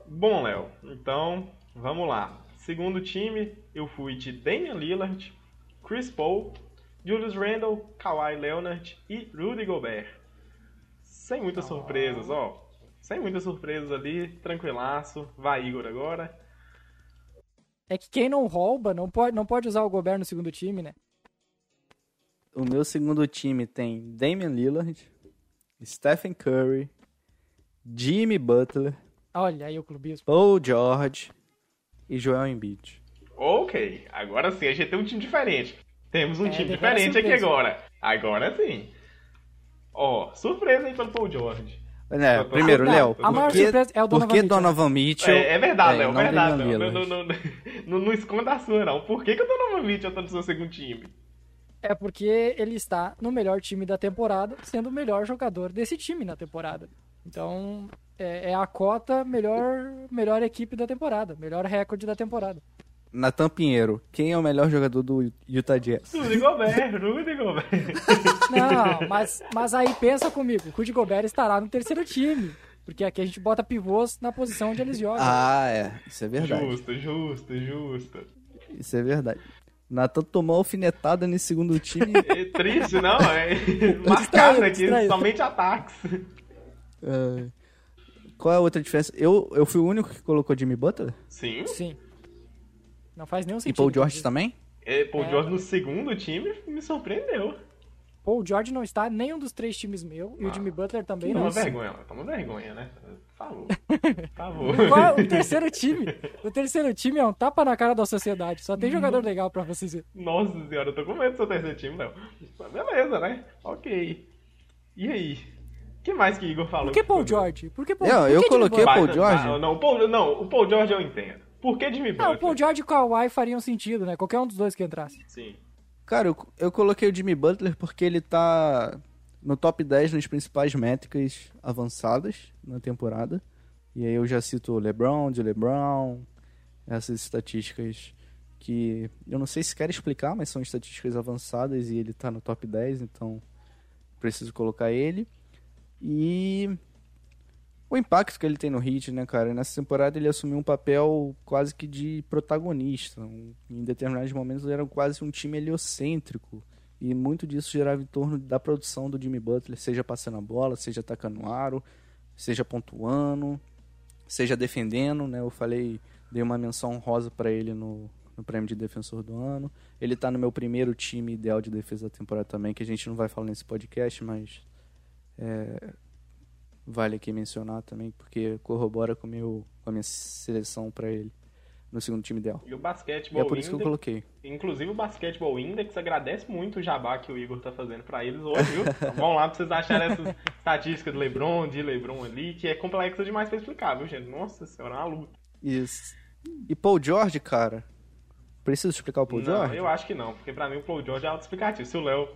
Bom, Léo, então vamos lá. Segundo time, eu fui de Damian Lillard, Chris Paul, Julius Randle, Kawhi Leonard e Rudy Gobert. Sem muitas oh. surpresas, ó. Sem muitas surpresas ali, tranquilaço. Vai, Igor, agora. É que quem não rouba não pode, não pode usar o Gobert no segundo time, né? O meu segundo time tem Damian Lillard, Stephen Curry, Jimmy Butler. Olha aí o clubismo. Paul George e Joel Embiid. Ok, agora sim, a gente tem um time diferente. Temos um é, time diferente aqui agora. Agora sim. Ó, oh, surpresa aí pelo Paul George. É, primeiro, Léo, a maior surpresa é o Donovan por que Donovan Mitchell? É, é verdade, Léo, é, verdade. Não, não, não, não, não, esconda a sua, não. Por que, que o Donovan Mitchell tá no seu segundo time? É porque ele está no melhor time da temporada, sendo o melhor jogador desse time na temporada. Então, é, é a cota melhor, melhor equipe da temporada, melhor recorde da temporada. Natan Pinheiro, quem é o melhor jogador do Utah Jazz? Rudy Gobert, Rudy Gobert. Não, mas, mas aí pensa comigo, o Rudy Gobert estará no terceiro time. Porque aqui a gente bota pivôs na posição onde eles jogam. Ah, é. Isso é verdade. Justo, justo, justo. Isso é verdade. Natan tomou alfinetada nesse segundo time. É triste, não? É marcado aqui, somente ataques. Uh, qual é a outra diferença? Eu, eu fui o único que colocou Jimmy Butler? Sim. Sim. Não faz nenhum sentido. E Paul George também? É, Paul é... George no segundo time me surpreendeu. Paul George não está nenhum dos três times meu e o Jimmy Butler também não. Toma vergonha, toma vergonha, né? Falou. Favor. Qual o terceiro time? O terceiro time é um tapa na cara da sociedade. Só tem jogador legal pra vocês verem. Nossa senhora, eu tô com medo do seu terceiro time, não. Beleza, né? Ok. E aí? O que mais que Igor falou? Por que Paul George? Por que Paul, eu, por eu coloquei Paul George. Não, não, o Paul, não, o Paul George eu entendo. Por que Jimmy Butler? Não, o Paul George e o Kawhi fariam sentido, né? Qualquer um dos dois que entrasse. Sim. Cara, eu, eu coloquei o Jimmy Butler porque ele tá no top 10 nas principais métricas avançadas na temporada. E aí eu já cito o LeBron, de LeBron, essas estatísticas que eu não sei se quer explicar, mas são estatísticas avançadas e ele tá no top 10, então preciso colocar ele. E o impacto que ele tem no Heat, né, cara? Nessa temporada ele assumiu um papel quase que de protagonista. Em determinados momentos ele era quase um time heliocêntrico. E muito disso gerava em torno da produção do Jimmy Butler, seja passando a bola, seja atacando o aro, seja pontuando, seja defendendo, né? Eu falei, dei uma menção rosa para ele no, no prêmio de defensor do ano. Ele tá no meu primeiro time ideal de defesa da temporada também, que a gente não vai falar nesse podcast, mas é, vale aqui mencionar também, porque corrobora com, meu, com a minha seleção para ele no segundo time ideal. E o Basquetebol e é por isso que eu coloquei. Inclusive o Basquetebol Index agradece muito o jabá que o Igor tá fazendo para eles hoje, viu? Vão lá pra vocês acharem essas estatísticas do LeBron, de LeBron ali, que é complexa demais pra explicar, viu, gente? Nossa senhora, é uma luta. Isso. E Paul George, cara, Preciso explicar o Paul não, George? eu acho que não, porque pra mim o Paul George é auto-explicativo. Se o Léo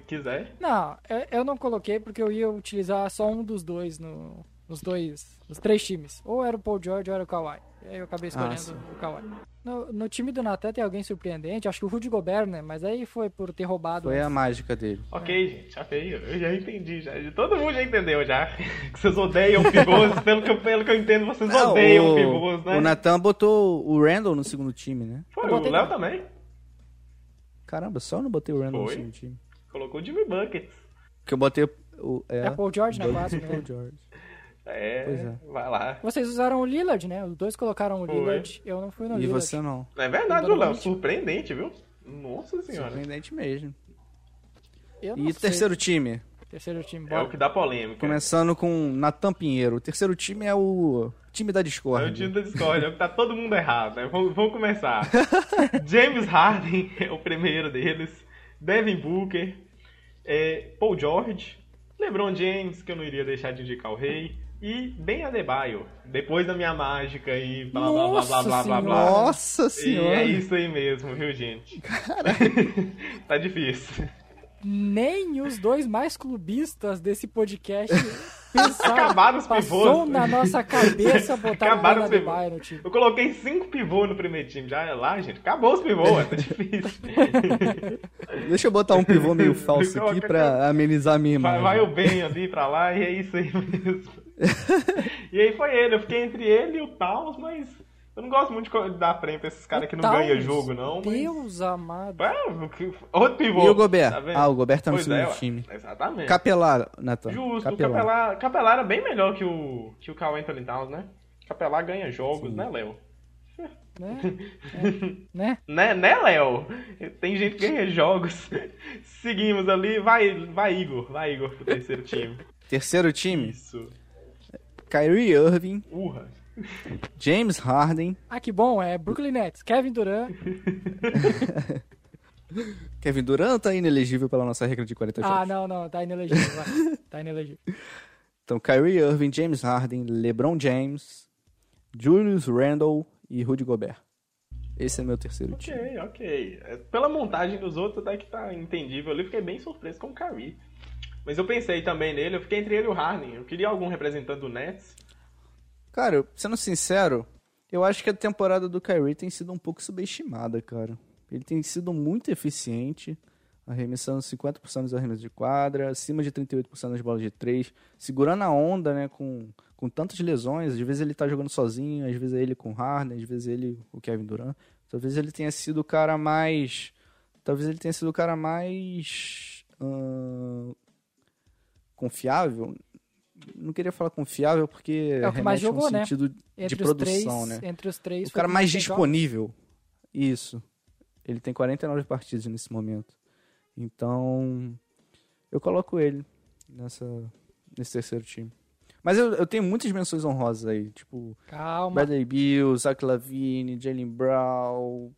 quiser. Não, eu não coloquei porque eu ia utilizar só um dos dois no, nos dois, nos três times. Ou era o Paul George ou era o Kawhi. E aí eu acabei ah, escolhendo ah, o Kawhi. No, no, time do Natan tem alguém surpreendente, acho que o Rudy Gobert, né? Mas aí foi por ter roubado. Foi a mágica dele. Ok, gente, ok, eu já entendi. Já. Todo mundo já entendeu já. Que vocês odeiam pivôs, pelo, que, pelo que eu entendo, vocês não, odeiam o, pivôs, né? O Natan botou o Randall no segundo time, né? Foi, o Léo também. Caramba, só eu não botei o Randall foi. no segundo time. Colocou o Jimmy Buckets. Que eu botei o. É, é Paul George na base, né? Paul George. É, é, vai lá. Vocês usaram o Lillard, né? Os dois colocaram o Foi. Lillard. Eu não fui no e Lillard. E você não. É verdade, Léo. Surpreendente, viu? Nossa senhora. Surpreendente mesmo. e terceiro time? Terceiro time, bora. É o que dá polêmica. Começando com Natan Pinheiro. O terceiro time é o time da Discord. É o time da Discord, é o que tá todo mundo errado, né? Vamos, vamos começar. James Harden é o primeiro deles. Devin Booker. É, Paul George. LeBron James, que eu não iria deixar de indicar o rei e Ben Adebayo. Depois da minha mágica e blá blá blá blá blá blá blá. Nossa senhora! E é isso aí mesmo, viu, gente? Cara. tá difícil. Nem os dois mais clubistas desse podcast pensaram, Acabaram os passou pivôs. na nossa cabeça botar Acabaram o Ben no time. Eu coloquei cinco pivôs no primeiro time. Já é lá, gente. Acabou os pivôs, tá difícil. Deixa eu botar um pivô meio falso aqui pra amenizar a minha imagem. Vai, vai o Ben ali pra lá e é isso aí mesmo. e aí foi ele. Eu fiquei entre ele e o Taos, mas eu não gosto muito de dar prêmio pra esses caras que não ganham jogo, não. Deus mas... amado. É, outro pivô. E o Gobert? Tá ah, o Gobert tá no pois segundo é, time. Exatamente. Capelar, Nathan. Justo, Capelar. o Capelar, Capelar era bem melhor que o, que o Carl Anthony Towns, né? Capelar ganha jogos, Sim. né, Léo? Né? É. né? Né, né Léo? Tem gente que ganha jogos. Seguimos ali. Vai, vai Igor. Vai, Igor, pro terceiro time. Terceiro time? Isso. Kyrie Irving. Urra. James Harden. Ah, que bom. É Brooklyn Nets. Kevin Durant. Kevin Durant tá inelegível pela nossa regra de 40 jogos. Ah, não, não. Tá inelegível. tá inelegível. Então, Kyrie Irving, James Harden, LeBron James, Julius Randle e Rudy Gobert. Esse é meu terceiro okay, time. Ok, ok. É, pela montagem dos outros, até que tá entendível ali. Fiquei bem surpreso com o Kyrie. Mas eu pensei também nele, eu fiquei entre ele e o Harden. Eu queria algum representante do Nets. Cara, sendo sincero, eu acho que a temporada do Kyrie tem sido um pouco subestimada, cara. Ele tem sido muito eficiente, arremessando 50% dos arremessos de quadra, acima de 38% das bolas de três, segurando a onda, né, com, com tantas lesões. Às vezes ele tá jogando sozinho, às vezes é ele com o Harden, às vezes é ele o Kevin Durant. Talvez ele tenha sido o cara mais... Talvez ele tenha sido o cara mais... Uh, confiável, não queria falar confiável porque é o que mais jogou, um né? sentido entre de produção, três, né? Entre os três. O cara mais disponível. Isso. Ele tem 49 partidas nesse momento. Então, eu coloco ele nessa nesse terceiro time. Mas eu, eu tenho muitas menções honrosas aí, tipo Calma. Bradley Bill, Zach Lavine, Jalen Brown.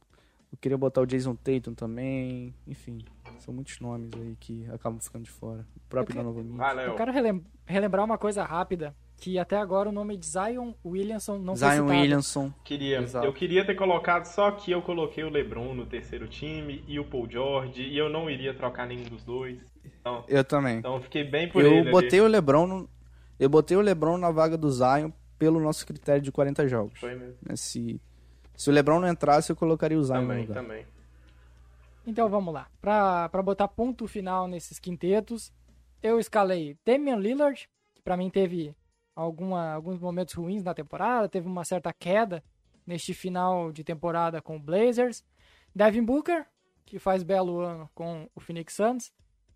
Eu queria botar o Jason Tatum também, enfim. São muitos nomes aí que acabam ficando de fora. O próprio Donovan Mitchell. Valeu. Eu quero relem relembrar uma coisa rápida. Que até agora o nome de Zion Williamson não Zion foi citado. Williamson. Queria. Exato. Eu queria ter colocado, só que eu coloquei o LeBron no terceiro time e o Paul George. E eu não iria trocar nenhum dos dois. Então, eu também. Então fiquei bem por eu ele. Eu botei ali. o LeBron no, Eu botei o LeBron na vaga do Zion pelo nosso critério de 40 jogos. Foi mesmo. Né, se, se o LeBron não entrasse, eu colocaria o Zion também, no lugar. Também. Então vamos lá. Para botar ponto final nesses quintetos, eu escalei Damian Lillard, que para mim teve alguma, alguns momentos ruins na temporada, teve uma certa queda neste final de temporada com o Blazers. Devin Booker, que faz belo ano com o Phoenix Suns.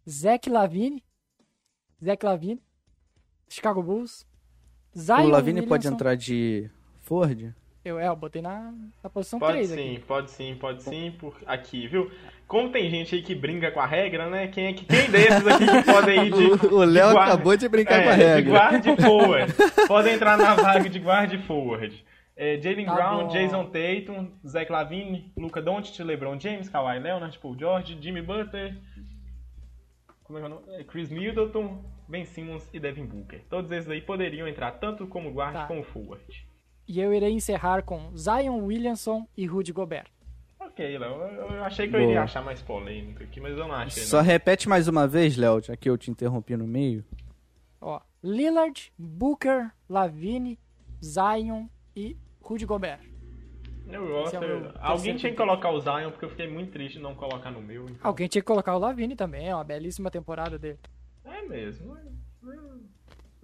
Zach Lavine, Zach Lavine, Chicago Bulls. Zion o Lavine pode entrar de Ford? Eu, é, eu botei na, na posição pode 3 sim, aqui. Pode sim, pode sim, por aqui, viu? Como tem gente aí que brinca com a regra, né? Quem, é que, quem desses aqui que podem ir de. o Léo acabou de brincar é, com a regra. De guard forward. Podem entrar na vaga de guard forward. É, Jalen tá Brown, bom. Jason Tatum, Zach Lavine, Luca Doncic, LeBron James, Kawhi Leonard, Paul George, Jimmy Butler, como é que é o nome? É, Chris Middleton, Ben Simmons e Devin Booker. Todos esses aí poderiam entrar tanto como guard tá. como forward. E eu irei encerrar com Zion Williamson e Rudy Gobert. ok, Léo. Eu achei que Boa. eu iria achar mais polêmico aqui, mas eu não achei. Só não. repete mais uma vez, Léo, já que eu te interrompi no meio. Ó, Lillard, Booker, Lavine, Zion e Rudy Gobert. Eu gosto. É Alguém tinha que colocar o Zion, porque eu fiquei muito triste de não colocar no meu. Então. Alguém tinha que colocar o Lavine também, é uma belíssima temporada dele. É mesmo.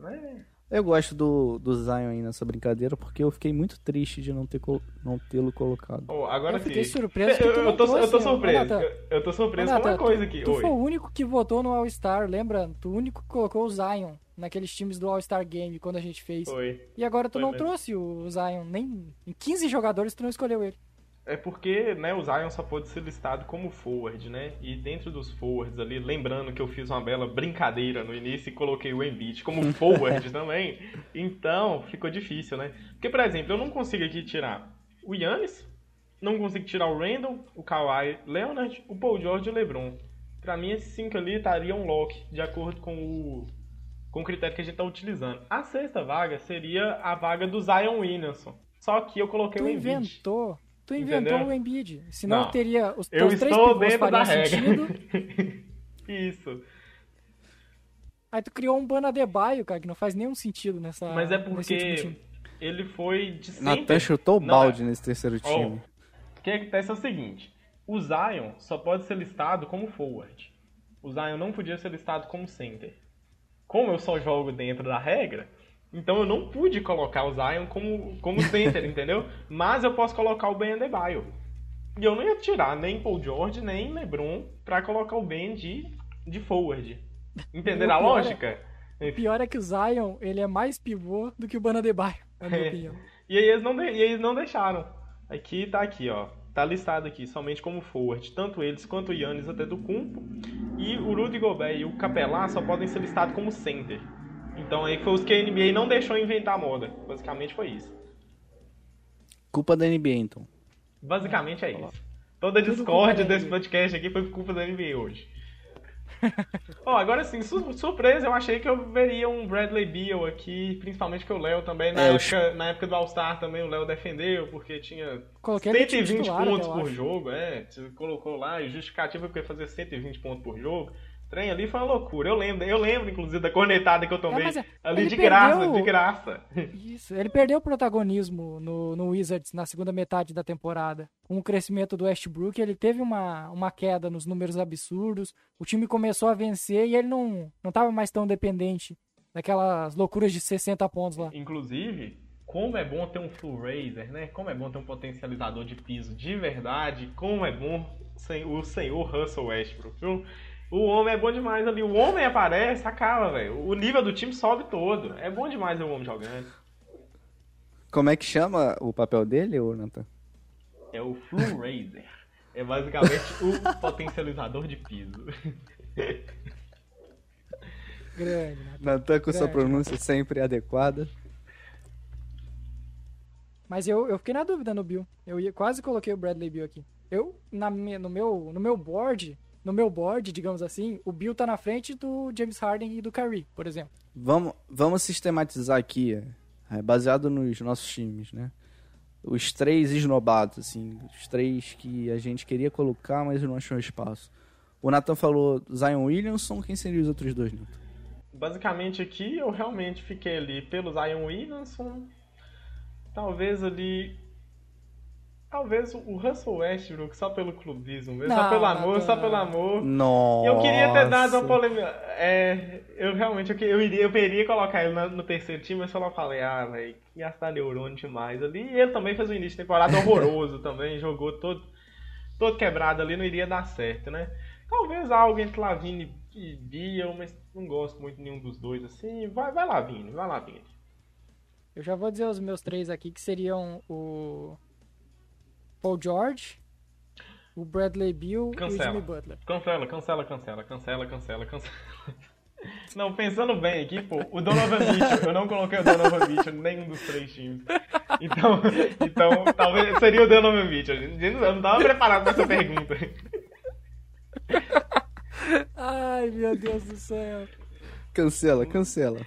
É, é. Eu gosto do, do Zion aí nessa brincadeira, porque eu fiquei muito triste de não ter não tê-lo colocado. Oh, agora eu fiquei surpreso eu, eu, tô, eu tô surpreso. Eu, eu tô surpreso com uma coisa aqui. Tu Oi. foi o único que votou no All-Star, lembra? Tu o único que colocou o Zion naqueles times do All-Star Game quando a gente fez. Foi. E agora tu foi não mesmo. trouxe o Zion. Nem em 15 jogadores tu não escolheu ele. É porque né, o Zion só pode ser listado como forward, né? E dentro dos forwards ali, lembrando que eu fiz uma bela brincadeira no início e coloquei o Embiid como forward também, então ficou difícil, né? Porque, por exemplo, eu não consigo aqui tirar o Yannis, não consigo tirar o Randall, o Kawhi Leonard, o Paul George e o LeBron. Pra mim, esses cinco ali estariam lock, de acordo com o, com o critério que a gente está utilizando. A sexta vaga seria a vaga do Zion Williamson. Só que eu coloquei tu o Embiid. inventou Tu inventou Entendeu? o Embiid. Senão não, teria os eu três estou dentro da sentido. regra. Isso. Aí tu criou um Banadebaio, cara, que não faz nenhum sentido nessa. Mas é porque ele foi de sempre... Natan chutou o balde é. nesse terceiro time. Oh, o que acontece é o seguinte: o Zion só pode ser listado como forward. O Zion não podia ser listado como center. Como eu só jogo dentro da regra, então eu não pude colocar o Zion como, como center, entendeu? Mas eu posso colocar o Ben Adebayo. E eu não ia tirar nem Paul George, nem LeBron pra colocar o Ben de, de forward. Entenderam a é- lógica? É, o pior é que o Zion, ele é mais pivô do que o Banadebaio, na minha é. opinião. E aí eles não, de, e eles não deixaram. Aqui tá aqui, ó. Tá listado aqui, somente como forward. Tanto eles quanto o Yannis até do Cumpo. E o Rudy Gobert e o Capelá só podem ser listados como center. Então aí foi os que a NBA não deixou inventar a moda. Basicamente foi isso. Culpa da NBA, então. Basicamente é isso. Toda a discórdia desse podcast aqui foi culpa da NBA hoje. Ó, oh, agora sim, su surpresa, eu achei que eu veria um Bradley Beal aqui, principalmente que o Léo também, na, é, época, na época do All-Star também o Léo defendeu, porque tinha Coloquei 120 titular, pontos por jogo, é, você colocou lá, e justificativa porque fazer 120 pontos por jogo trem ali foi uma loucura. Eu lembro, eu lembro, inclusive, da cornetada que eu tomei é, ali de perdeu... graça, de graça. Isso, ele perdeu o protagonismo no, no Wizards na segunda metade da temporada. Com o crescimento do Westbrook, ele teve uma, uma queda nos números absurdos. O time começou a vencer e ele não, não tava mais tão dependente daquelas loucuras de 60 pontos lá. Inclusive, como é bom ter um full raiser, né? Como é bom ter um potencializador de piso de verdade. Como é bom o senhor Russell Westbrook, viu? O homem é bom demais ali. O homem aparece, acaba, velho. O nível do time sobe todo. É bom demais o homem jogando. Como é que chama o papel dele, ô Nathan? É o Flu Raiser. É basicamente o potencializador de piso. Grande. Nathan com sua pronúncia sempre adequada. Mas eu, eu fiquei na dúvida no Bill. Eu ia, quase coloquei o Bradley Bill aqui. Eu, na, no, meu, no meu board, no meu board, digamos assim, o Bill tá na frente do James Harden e do Curry, por exemplo. Vamos, vamos sistematizar aqui, é, baseado nos nossos times, né? Os três esnobados, assim, os três que a gente queria colocar, mas não achou espaço. O Nathan falou Zion Williamson, quem seriam os outros dois, Nathan? Basicamente aqui eu realmente fiquei ali pelo Zion Williamson, talvez ali Talvez o Russell Westbrook, só pelo clubismo mesmo, não, só pelo amor, não, só pelo amor. Nossa. Eu queria ter dado uma polêmica. É, eu realmente, eu, eu, iria, eu iria colocar ele no, no terceiro time, mas só não falei, ah, velho, gastar neurônio demais ali. E ele também fez um início de temporada horroroso também, jogou todo, todo quebrado ali, não iria dar certo, né? Talvez algo entre Lavine e Biel, mas não gosto muito de nenhum dos dois, assim. Vai, vai lá, Vini, vai lá, Vini. Eu já vou dizer os meus três aqui, que seriam o Paul George, o Bradley Bill cancela. e o Jimmy Butler. Cancela, cancela, cancela, cancela, cancela, cancela. Não, pensando bem aqui, pô, o Donovan Mitchell, eu não coloquei o Donovan Mitchell em nenhum dos três times. Então, então talvez seria o Donovan Mitchell. Eu não estava preparado para essa pergunta. Ai, meu Deus do céu. Cancela, cancela.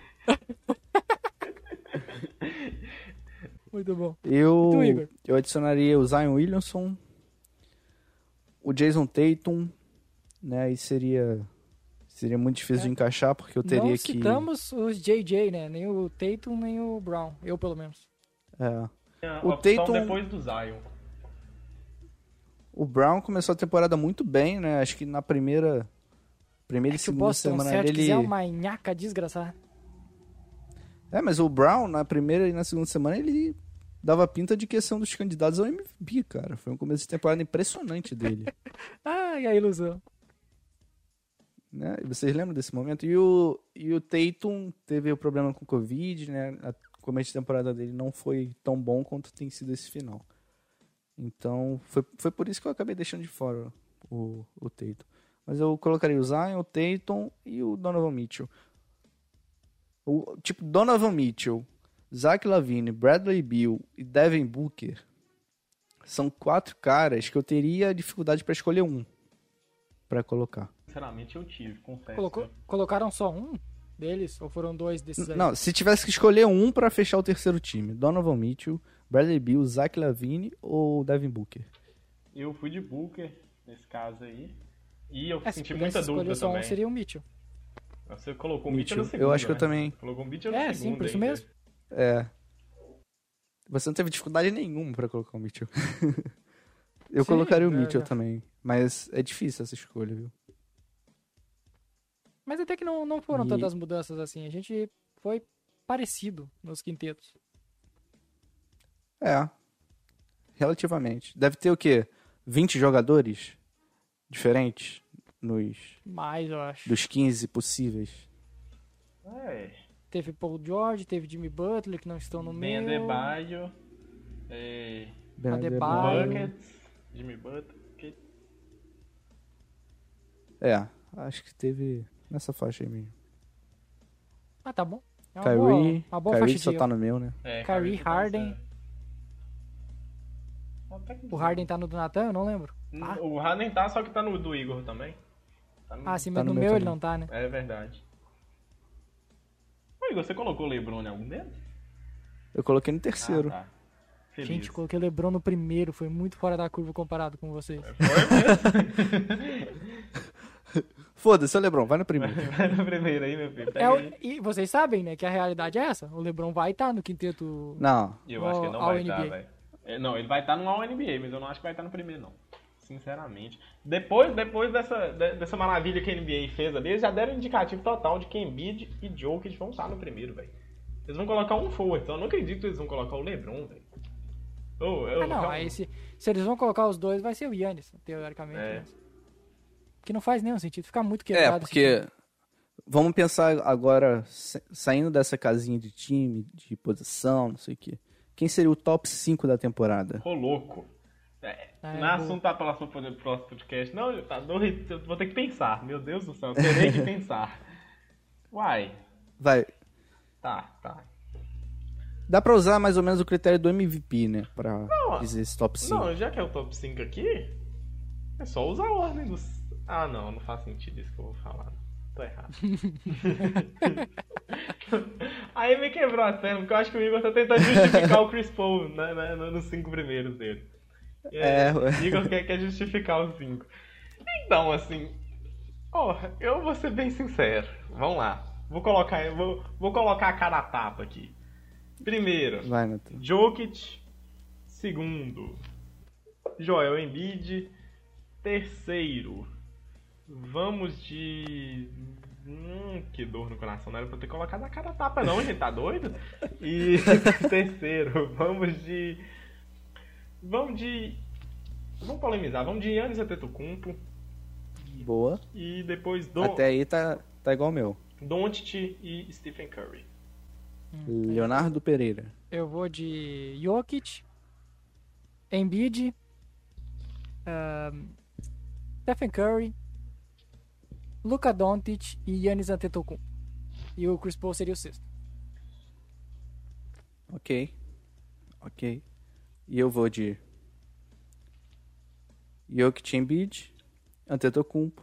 Muito bom. Eu, tu, eu adicionaria o Zion Williamson, o Jason Tatum, né? Aí seria seria muito difícil é. de encaixar porque eu teria Não que citamos os JJ, né? Nem o Tatum nem o Brown, eu pelo menos. É. é o Tatum depois do Zion. O Brown começou a temporada muito bem, né? Acho que na primeira primeira é e segunda Boston, semana ele é uma nhaca desgraçada. É, mas o Brown na primeira e na segunda semana ele dava pinta de que ia ser um dos candidatos ao MVP, cara. Foi um começo de temporada impressionante dele. Ai, a ilusão. Né? Vocês lembram desse momento? E o, e o Tatum teve o problema com o Covid, né? A começo de temporada dele não foi tão bom quanto tem sido esse final. Então, foi, foi por isso que eu acabei deixando de fora o, o Tatum. Mas eu colocaria o Zion, o Tatum e o Donovan Mitchell. O, tipo, Donovan Mitchell, Zach Lavine, Bradley Bill e Devin Booker são quatro caras que eu teria dificuldade para escolher um para colocar. Sinceramente, eu tive, confesso. Colocou, colocaram só um deles ou foram dois desses aí? Não, se tivesse que escolher um para fechar o terceiro time, Donovan Mitchell, Bradley Bill, Zach Lavine ou Devin Booker? Eu fui de Booker nesse caso aí. E eu é, senti muita dúvida só também. Um seria o Mitchell. Você colocou o Mitchell, Mitchell no segundo, Eu acho que né? eu também. Colocou o Mitchell no é, segundo. É, sim, por isso mesmo. É. Você não teve dificuldade nenhuma para colocar o Mitchell. eu Sim, colocaria o é, Mitchell é. também. Mas é difícil essa escolha, viu? Mas até que não, não foram e... tantas mudanças assim. A gente foi parecido nos quintetos. É. Relativamente. Deve ter o quê? 20 jogadores diferentes nos. Mais, eu acho. Dos 15 possíveis. É. Teve Paul George, teve Jimmy Butler, que não estão no ben meio. Adebayo, é... Ben Adebayo. Buckets, Jimmy Butler. Que... É, acho que teve nessa faixa aí mesmo. Ah, tá bom. É uma Kyrie, boa, uma boa Kyrie só tá no meu, né? É, Kyrie, Kyrie Harden. O Harden tá no do Natan? Eu não lembro. Ah. O Harden tá, só que tá no do Igor também. Tá no... Ah, sim, mas tá no, no, meu, meu ele não tá, né? É verdade. Igor, você colocou o Lebron em algum deles? Eu coloquei no terceiro. Ah, tá. Gente, coloquei o Lebron no primeiro, foi muito fora da curva comparado com vocês. É, foi mesmo? Foda-se, Lebron, vai no primeiro. Vai no primeiro aí, meu filho. É o, e vocês sabem, né, que a realidade é essa. O Lebron vai estar tá no quinteto. Não. Eu acho que ele não vai estar, tá, velho. É, não, ele vai estar tá no All-NBA, mas eu não acho que vai estar tá no primeiro, não. Sinceramente. Depois, depois dessa, dessa maravilha que a NBA fez ali, eles já deram indicativo total de que Embiid e Jokic vão estar no primeiro, velho. Eles vão colocar um forward, então eu não acredito que eles vão colocar o LeBron, velho. Oh, ah, não, aí se, se eles vão colocar os dois, vai ser o Yannis, teoricamente. É. Mas... Que não faz nenhum sentido, fica muito quebrado. É, porque... Vamos pensar agora, saindo dessa casinha de time, de posição, não sei o quê. Quem seria o top 5 da temporada? Ô, louco. É, ah, não é assunto para próximo, próximo podcast. Não, tá doido, vou ter que pensar. Meu Deus do céu, terei que pensar. Uai. Vai. Tá, tá. Dá pra usar mais ou menos o critério do MVP, né? Pra não, dizer esse top 5. Não, já que é o top 5 aqui, é só usar a ordem dos. Ah, não, não faz sentido isso que eu vou falar. Tô errado. Aí me quebrou a cena, porque eu acho que o Igor tá tentando justificar o Chris Paul né, né, nos cinco primeiros dele. É, é Igor quer, quer justificar os cinco. Então, assim. Oh, eu vou ser bem sincero. Vamos lá. Vou colocar, vou, vou colocar a cara a tapa aqui. Primeiro, Vai, Jokic. Segundo, Joel Embiid. Terceiro, vamos de. Hum, que dor no coração. Não era pra ter colocado a cara a tapa, não, gente. Tá doido? E terceiro, vamos de. Vamos de. Vamos polemizar. Vamos de Yannis Antetokounmpo. Boa. E depois Don... Até aí tá, tá igual o meu. Doncic e Stephen Curry. Hum, Leonardo Pereira. Eu vou de Jokic, Embiid, um, Stephen Curry, Luka Doncic e Yannis Antetokounmpo. E o Chris Paul seria o sexto. Ok. Ok. E eu vou de Jokic Embiid, Antetokounmpo.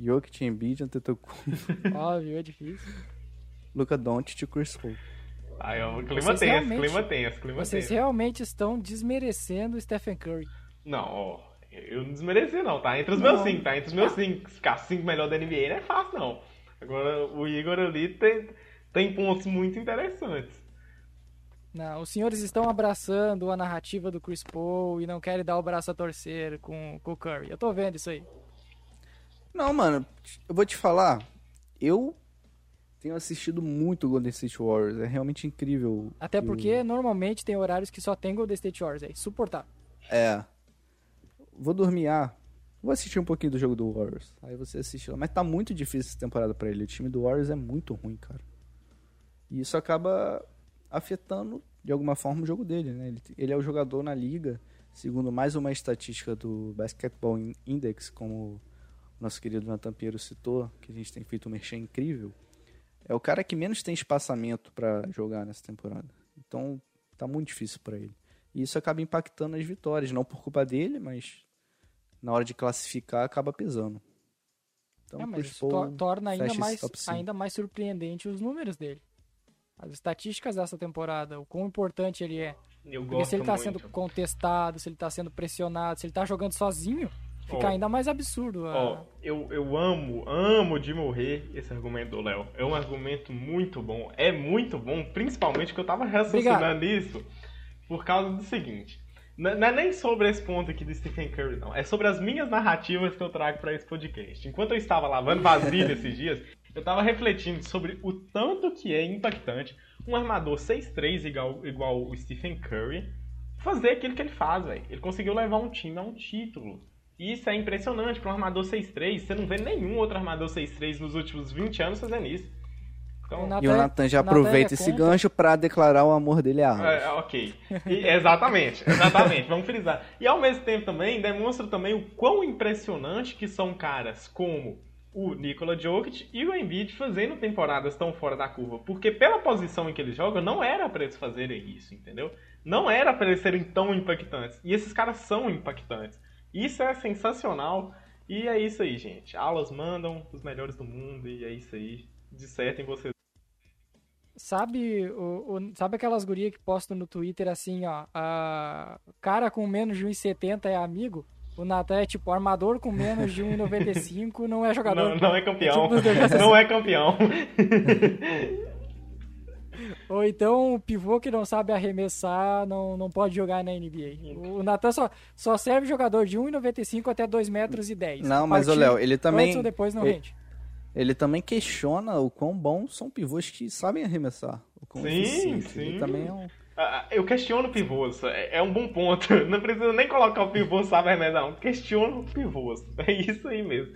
Jokic Embiid, Antetokounmpo. Óbvio, é difícil. Luca Doncic e Chris Paul. Aí, o clima tenso, clima tenso, clima Vocês tenso. realmente estão desmerecendo o Stephen Curry. Não, ó, eu não desmereci não, tá entre os não. meus cinco, tá entre os meus cinco. Ficar cinco melhor da NBA não é fácil não. Agora, o Igor ali tem, tem pontos muito interessantes. Não, os senhores estão abraçando a narrativa do Chris Paul e não querem dar o braço a torcer com, com o Curry. Eu tô vendo isso aí. Não, mano, eu vou te falar. Eu tenho assistido muito Golden State Warriors. É realmente incrível. Até porque o... normalmente tem horários que só tem Golden State Warriors. É insuportável. É. Vou dormir. Ah, vou assistir um pouquinho do jogo do Warriors. Aí você assiste lá. Mas tá muito difícil essa temporada para ele. O time do Warriors é muito ruim, cara. E isso acaba afetando de alguma forma o jogo dele, né? Ele, ele é o jogador na liga, segundo mais uma estatística do Basketball Index, como o nosso querido Nathan Piero citou, que a gente tem feito um merchan incrível. É o cara que menos tem espaçamento para jogar nessa temporada. Então, tá muito difícil para ele. E isso acaba impactando as vitórias, não por culpa dele, mas na hora de classificar acaba pesando. Então, é, mas isso to torna ainda mais, ainda mais surpreendente os números dele as estatísticas dessa temporada, o quão importante ele é. Eu Porque se ele está sendo contestado, se ele está sendo pressionado, se ele está jogando sozinho, fica oh, ainda mais absurdo. A... Oh, eu, eu amo, amo de morrer esse argumento do Léo. É um argumento muito bom. É muito bom, principalmente que eu tava raciocinando isso por causa do seguinte. Não é nem sobre esse ponto aqui do Stephen Curry, não. É sobre as minhas narrativas que eu trago para esse podcast. Enquanto eu estava lavando vasilha esses dias, eu tava refletindo sobre o tanto que é impactante um armador 6'3 igual, igual o Stephen Curry fazer aquilo que ele faz, velho. Ele conseguiu levar um time a um título. E isso é impressionante para um armador 6'3. Você não vê nenhum outro armador 6'3 nos últimos 20 anos fazendo isso. Então, e o Nathan já aproveita esse conta. gancho para declarar o amor dele a Armas. É, ok. E, exatamente, exatamente. Vamos frisar. E ao mesmo tempo também demonstra também o quão impressionante que são caras como o Nikola Jokic e o Embiid fazendo temporadas tão fora da curva. Porque pela posição em que eles jogam, não era para eles fazerem isso, entendeu? Não era para eles serem tão impactantes. E esses caras são impactantes. Isso é sensacional. E é isso aí, gente. Aulas mandam os melhores do mundo e é isso aí. Dissertem vocês. Sabe, o, o, sabe aquelas gurias que postam no Twitter assim, ó, a cara com menos de 1,70 é amigo? O Natan é tipo armador com menos de 1,95, não é jogador. Não, não é campeão. Tipo não é campeão. Ou então o pivô que não sabe arremessar não, não pode jogar na NBA. O Natan só, só serve jogador de 1,95 até 2 metros e 10. Não, mas o Léo, ele também. Antes ou depois não ele, rende. Ele também questiona o quão bons são pivôs que sabem arremessar. O quão sim, sim. Ele também é um. Ah, eu questiono pivôs, é, é um bom ponto. Não precisa nem colocar o pivô sabe arremessar, não. Questiono pivôs. É isso aí mesmo.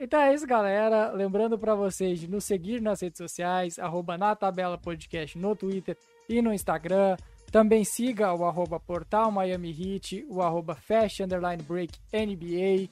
Então é isso, galera. Lembrando para vocês de nos seguir nas redes sociais, arroba na tabela podcast no Twitter e no Instagram. Também siga o arroba portal Miami Heat, o arroba Underline Break NBA.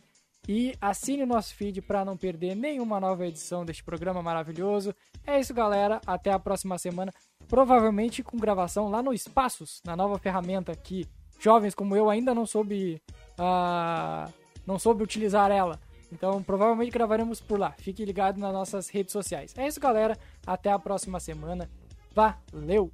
E assine o nosso feed para não perder nenhuma nova edição deste programa maravilhoso. É isso, galera. Até a próxima semana. Provavelmente com gravação lá no Espaços, na nova ferramenta que jovens como eu ainda não soube, uh, não soube utilizar ela. Então, provavelmente gravaremos por lá. Fique ligado nas nossas redes sociais. É isso, galera. Até a próxima semana. Valeu!